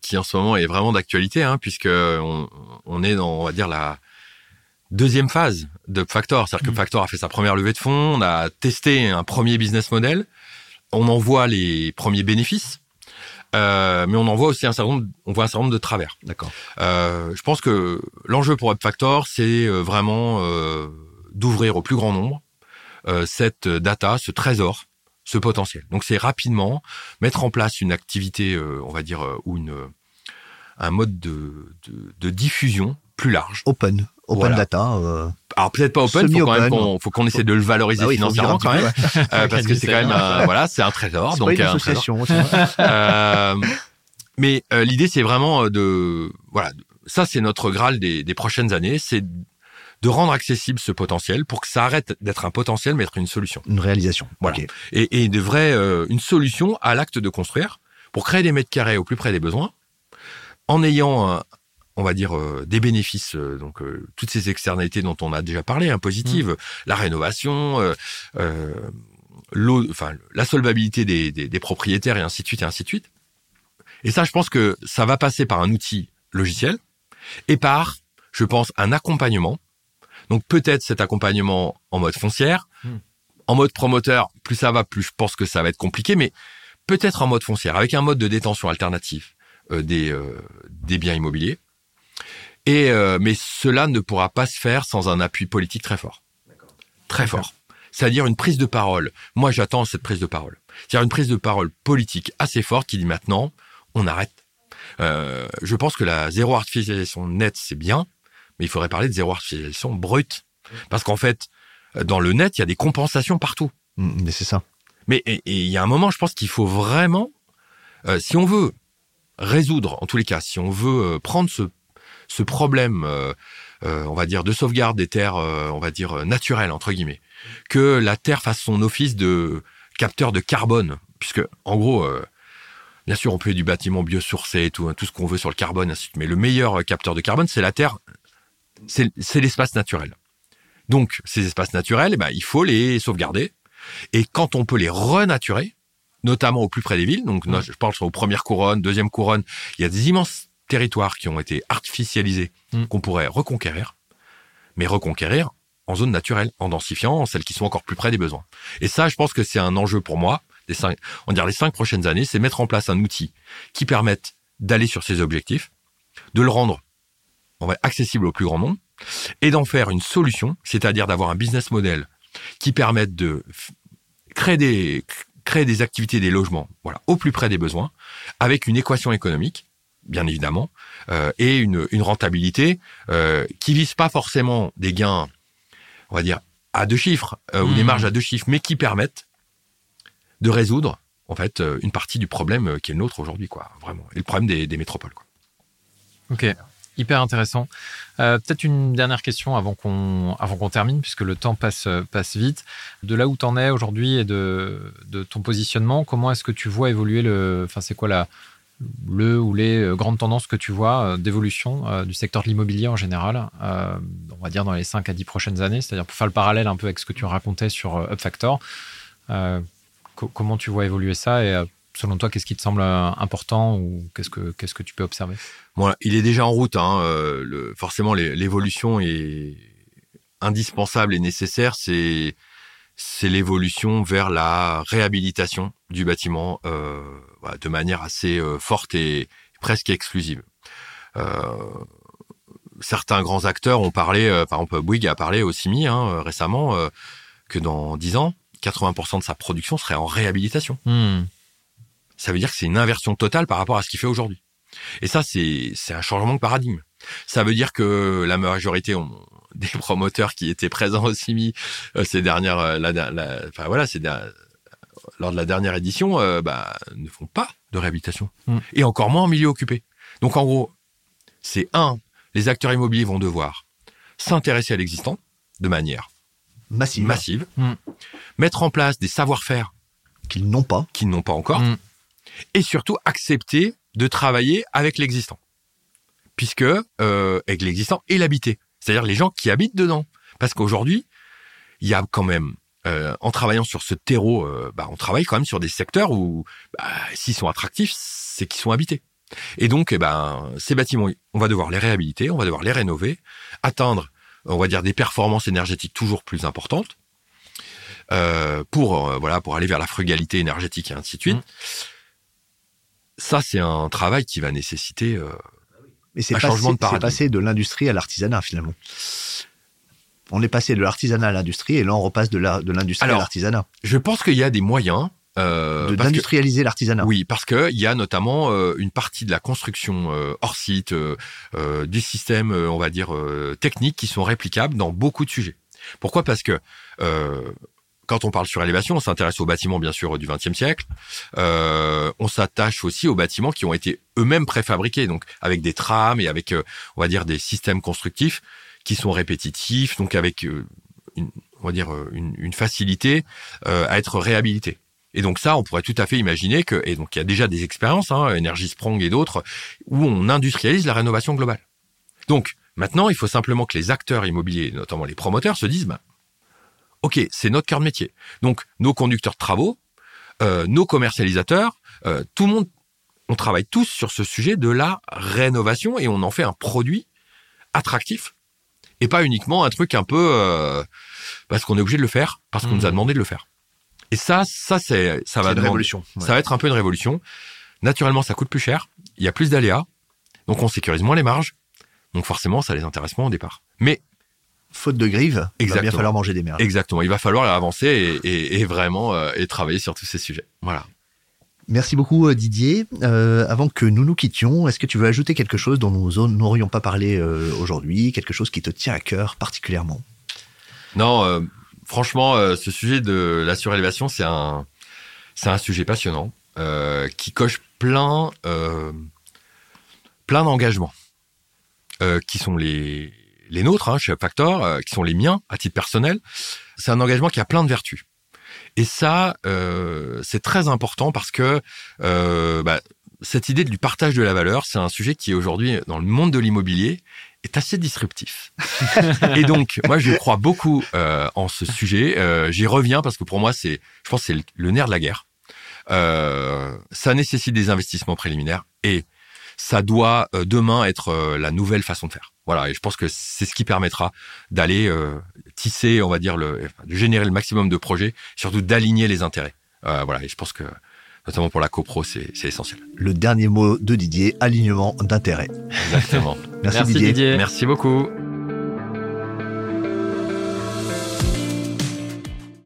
qui en ce moment est vraiment d'actualité, hein, puisque on, on est dans on va dire la deuxième phase de Factor. C'est-à-dire que mm. Factor a fait sa première levée de fonds, on a testé un premier business model, on en voit les premiers bénéfices. Euh, mais on en voit aussi un certain nombre, on voit un certain nombre de travers. D'accord. Euh, je pense que l'enjeu pour Factor, c'est euh, vraiment euh, d'ouvrir au plus grand nombre euh, cette data, ce trésor, ce potentiel. Donc c'est rapidement mettre en place une activité, on va dire, ou une un mode de, de, de diffusion plus large. Open Open Voilà. data. euh, Alors peut-être pas open, faut quand même qu'on faut qu'on essaie de le valoriser bah oui, faut financièrement quand même, euh, parce que c'est quand même un, voilà, c'est un trésor, C'est donc pas une euh, un trésor. association. Euh, mais euh, l'idée, c'est vraiment euh, de voilà, ça c'est notre graal des, des prochaines années, c'est de rendre accessible ce potentiel pour que ça arrête d'être un potentiel, mais être une solution. Une réalisation. Voilà. Et, et de vrai, euh, une solution à l'acte de construire pour créer des mètres carrés au plus près des besoins, en ayant, euh, on va dire, euh, des bénéfices, euh, donc euh, toutes ces externalités dont on a déjà parlé, hein, positives, la rénovation, euh, euh, l'eau, enfin la solvabilité des, des, des propriétaires et ainsi de suite et ainsi de suite. Et ça, je pense que ça va passer par un outil logiciel et par, je pense, un accompagnement. Donc peut-être cet accompagnement en mode foncière, Hmm. en mode promoteur, plus ça va, plus je pense que ça va être compliqué, mais peut-être en mode foncière, avec un mode de détention alternatif euh, des, euh, des biens immobiliers. Et euh, mais cela ne pourra pas se faire sans un appui politique très fort, très fort. C'est-à-dire une prise de parole. Moi, j'attends cette prise de parole. C'est-à-dire une prise de parole politique assez forte qui dit maintenant, on arrête. Euh, je pense que la zéro artificialisation nette, c'est bien, mais il faudrait parler de zéro artificialisation brute. Parce qu'en fait, dans le net, il y a des compensations partout. Mm, Mais c'est ça. Mais il y a un moment, je pense qu'il faut vraiment, euh, si on veut résoudre, en tous les cas, si on veut euh, prendre ce, ce problème, euh, euh, on va dire, de sauvegarde des terres, euh, on va dire, naturelles, entre guillemets, que la terre fasse son office de capteur de carbone, puisque, en gros, bien sûr, on peut du bâtiment biosourcé et tout, hein, tout ce qu'on veut sur le carbone, ainsi de suite, mais le meilleur capteur de carbone, c'est la terre, c'est l'espace naturel. Donc, ces espaces naturels, eh ben, il faut les sauvegarder. Et quand on peut les renaturer, notamment au plus près des villes, donc je parle sur aux premières couronnes, deuxième couronne, il y a des immenses territoires qui ont été artificialisés, Mmh. qu'on pourrait reconquérir, mais reconquérir en zone naturelle, en densifiant celles qui sont encore plus près des besoins. Et ça, je pense que c'est un enjeu pour moi, des cinq, on va dire les cinq prochaines années, c'est mettre en place un outil qui permette d'aller sur ces objectifs, de le rendre on va, accessible au plus grand nombre, et d'en faire une solution, c'est-à-dire d'avoir un business model qui permette de créer des, créer des activités, des logements, voilà, au plus près des besoins, avec une équation économique, bien évidemment, euh, et une, une rentabilité euh, qui vise pas forcément des gains, on va dire, à deux chiffres, euh, ou des marges à deux chiffres, mais qui permettent de résoudre, en fait, une partie du problème qui est le nôtre aujourd'hui, quoi, vraiment, et le problème des, des métropoles, quoi. Ok, hyper intéressant. Peut-être une dernière question avant qu'on avant qu'on termine, puisque le temps passe passe vite. De là où tu en es aujourd'hui et de, de ton positionnement, comment est-ce que tu vois évoluer le. Enfin, c'est quoi la le ou les euh, grandes tendances que tu vois euh, d'évolution euh, du secteur de l'immobilier en général, on va dire dans les 5 à 10 prochaines années, c'est-à-dire pour faire le parallèle un peu avec ce que tu racontais sur UpFactor, co- comment tu vois évoluer ça et selon toi, qu'est-ce qui te semble important ou qu'est-ce que, que tu peux observer? Bon, il est déjà en route. Hein, forcément, l'évolution est indispensable et nécessaire. C'est c'est l'évolution vers la réhabilitation du bâtiment euh, voilà, de manière assez euh, forte et presque exclusive. Euh, certains grands acteurs ont parlé, euh, par exemple Bouygues a parlé au CIMI hein, euh, récemment euh, que dans 10 ans, 80% de sa production serait en réhabilitation Hmm. ça veut dire que c'est une inversion totale par rapport à ce qu'il fait aujourd'hui. Et ça, c'est c'est un changement de paradigme. Ça veut dire que la majorité ont- [laughs] des promoteurs qui étaient présents au CIMI euh, ces dernières, euh, la, la- enfin voilà, ces lors de la dernière édition, euh, bah, ne font pas de réhabilitation Mm. et encore moins en milieu occupé. Donc en gros, c'est un, les acteurs immobiliers vont devoir s'intéresser à l'existant de manière Massive. massive, Mm. mettre en place des savoir-faire Qu'ils n'ont pas. qu'ils n'ont pas encore, Mm. et surtout accepter de travailler avec l'existant. Puisque euh, avec l'existant et l'habité. C'est-à-dire les gens qui habitent dedans. Parce qu'aujourd'hui, il y a quand même, euh, en travaillant sur ce terreau, euh, bah, on travaille quand même sur des secteurs où, bah, s'ils sont attractifs, c'est qu'ils sont habités. Et donc, eh ben, ces bâtiments, on va devoir les réhabiliter, on va devoir les rénover, atteindre, on va dire, des performances énergétiques toujours plus importantes, euh, pour euh, voilà, pour aller vers la frugalité énergétique et ainsi de suite. Mm. Ça, c'est un travail qui va nécessiter. euh, Mais c'est Un passé, changement de l'industrie à l'artisanat finalement. On est passé de l'artisanat à l'industrie et là on repasse de l'industrie à l'artisanat. Je pense qu'il y a des moyens Euh, D'industrialiser l'artisanat. oui, parce que il y a notamment euh, une partie de la construction euh, hors site, des systèmes, on va dire techniques, qui sont réplicables dans beaucoup de sujets. Pourquoi? Parce que quand on parle surélévation, on s'intéresse aux bâtiments bien sûr du XXe siècle. Euh, on s'attache aussi aux bâtiments qui ont été eux-mêmes préfabriqués, donc avec des trames et avec, euh, on va dire, des systèmes constructifs qui sont répétitifs, donc avec, euh, une, on va dire, euh, une, une facilité à être réhabilités. Et donc ça, on pourrait tout à fait imaginer que, et donc il y a déjà des expériences, hein, Energy Sprong et d'autres, où on industrialise la rénovation globale. Donc maintenant, il faut simplement que les acteurs immobiliers, notamment les promoteurs, se disent, bah, ok, c'est notre cœur de métier. Donc nos conducteurs de travaux, euh, nos commercialisateurs, euh, tout le monde, on travaille tous sur ce sujet de la rénovation et on en fait un produit attractif et pas uniquement un truc un peu euh, parce qu'on est obligé de le faire, parce qu'on nous a demandé de le faire. Et ça, ça c'est, ça va C'est une demander- révolution. ouais. ça va être un peu une révolution. Naturellement, ça coûte plus cher. Il y a plus d'aléas. Donc, on sécurise moins les marges. Donc, forcément, ça les intéresse moins au départ. Mais, Faute de grive, il va bien Exactement. falloir manger des merdes. exactement, il va falloir avancer et, et- et vraiment euh, et travailler sur tous ces sujets. Voilà. Merci beaucoup euh, Didier. Euh, avant que nous nous quittions, est-ce que tu veux ajouter quelque chose dont nous n'aurions pas parlé euh, aujourd'hui, quelque chose qui te tient à cœur particulièrement? Non, franchement, ce sujet de la surélévation, c'est un, c'est un sujet passionnant qui coche plein, plein d'engagements qui sont les, les nôtres hein, chez Factor, euh, qui sont les miens à titre personnel. C'est un engagement qui a plein de vertus. Et ça, euh, c'est très important parce que euh, bah, cette idée du partage de la valeur, c'est un sujet qui aujourd'hui dans le monde de l'immobilier est assez disruptif. [laughs] Et donc, moi, je crois beaucoup euh, en ce sujet. Euh, J'y reviens parce que pour moi, c'est, je pense, c'est le, le nerf de la guerre. Euh, ça nécessite des investissements préliminaires et ça doit euh, demain être euh, la nouvelle façon de faire. Voilà, et je pense que c'est ce qui permettra d'aller euh, tisser, on va dire, le, de générer le maximum de projets, surtout d'aligner les intérêts. Euh, voilà, et je pense que notamment pour la copro, c'est c'est essentiel. Le dernier mot de Didier, alignement d'intérêt. Exactement. [laughs] Merci, Merci Didier. Didier. Merci beaucoup.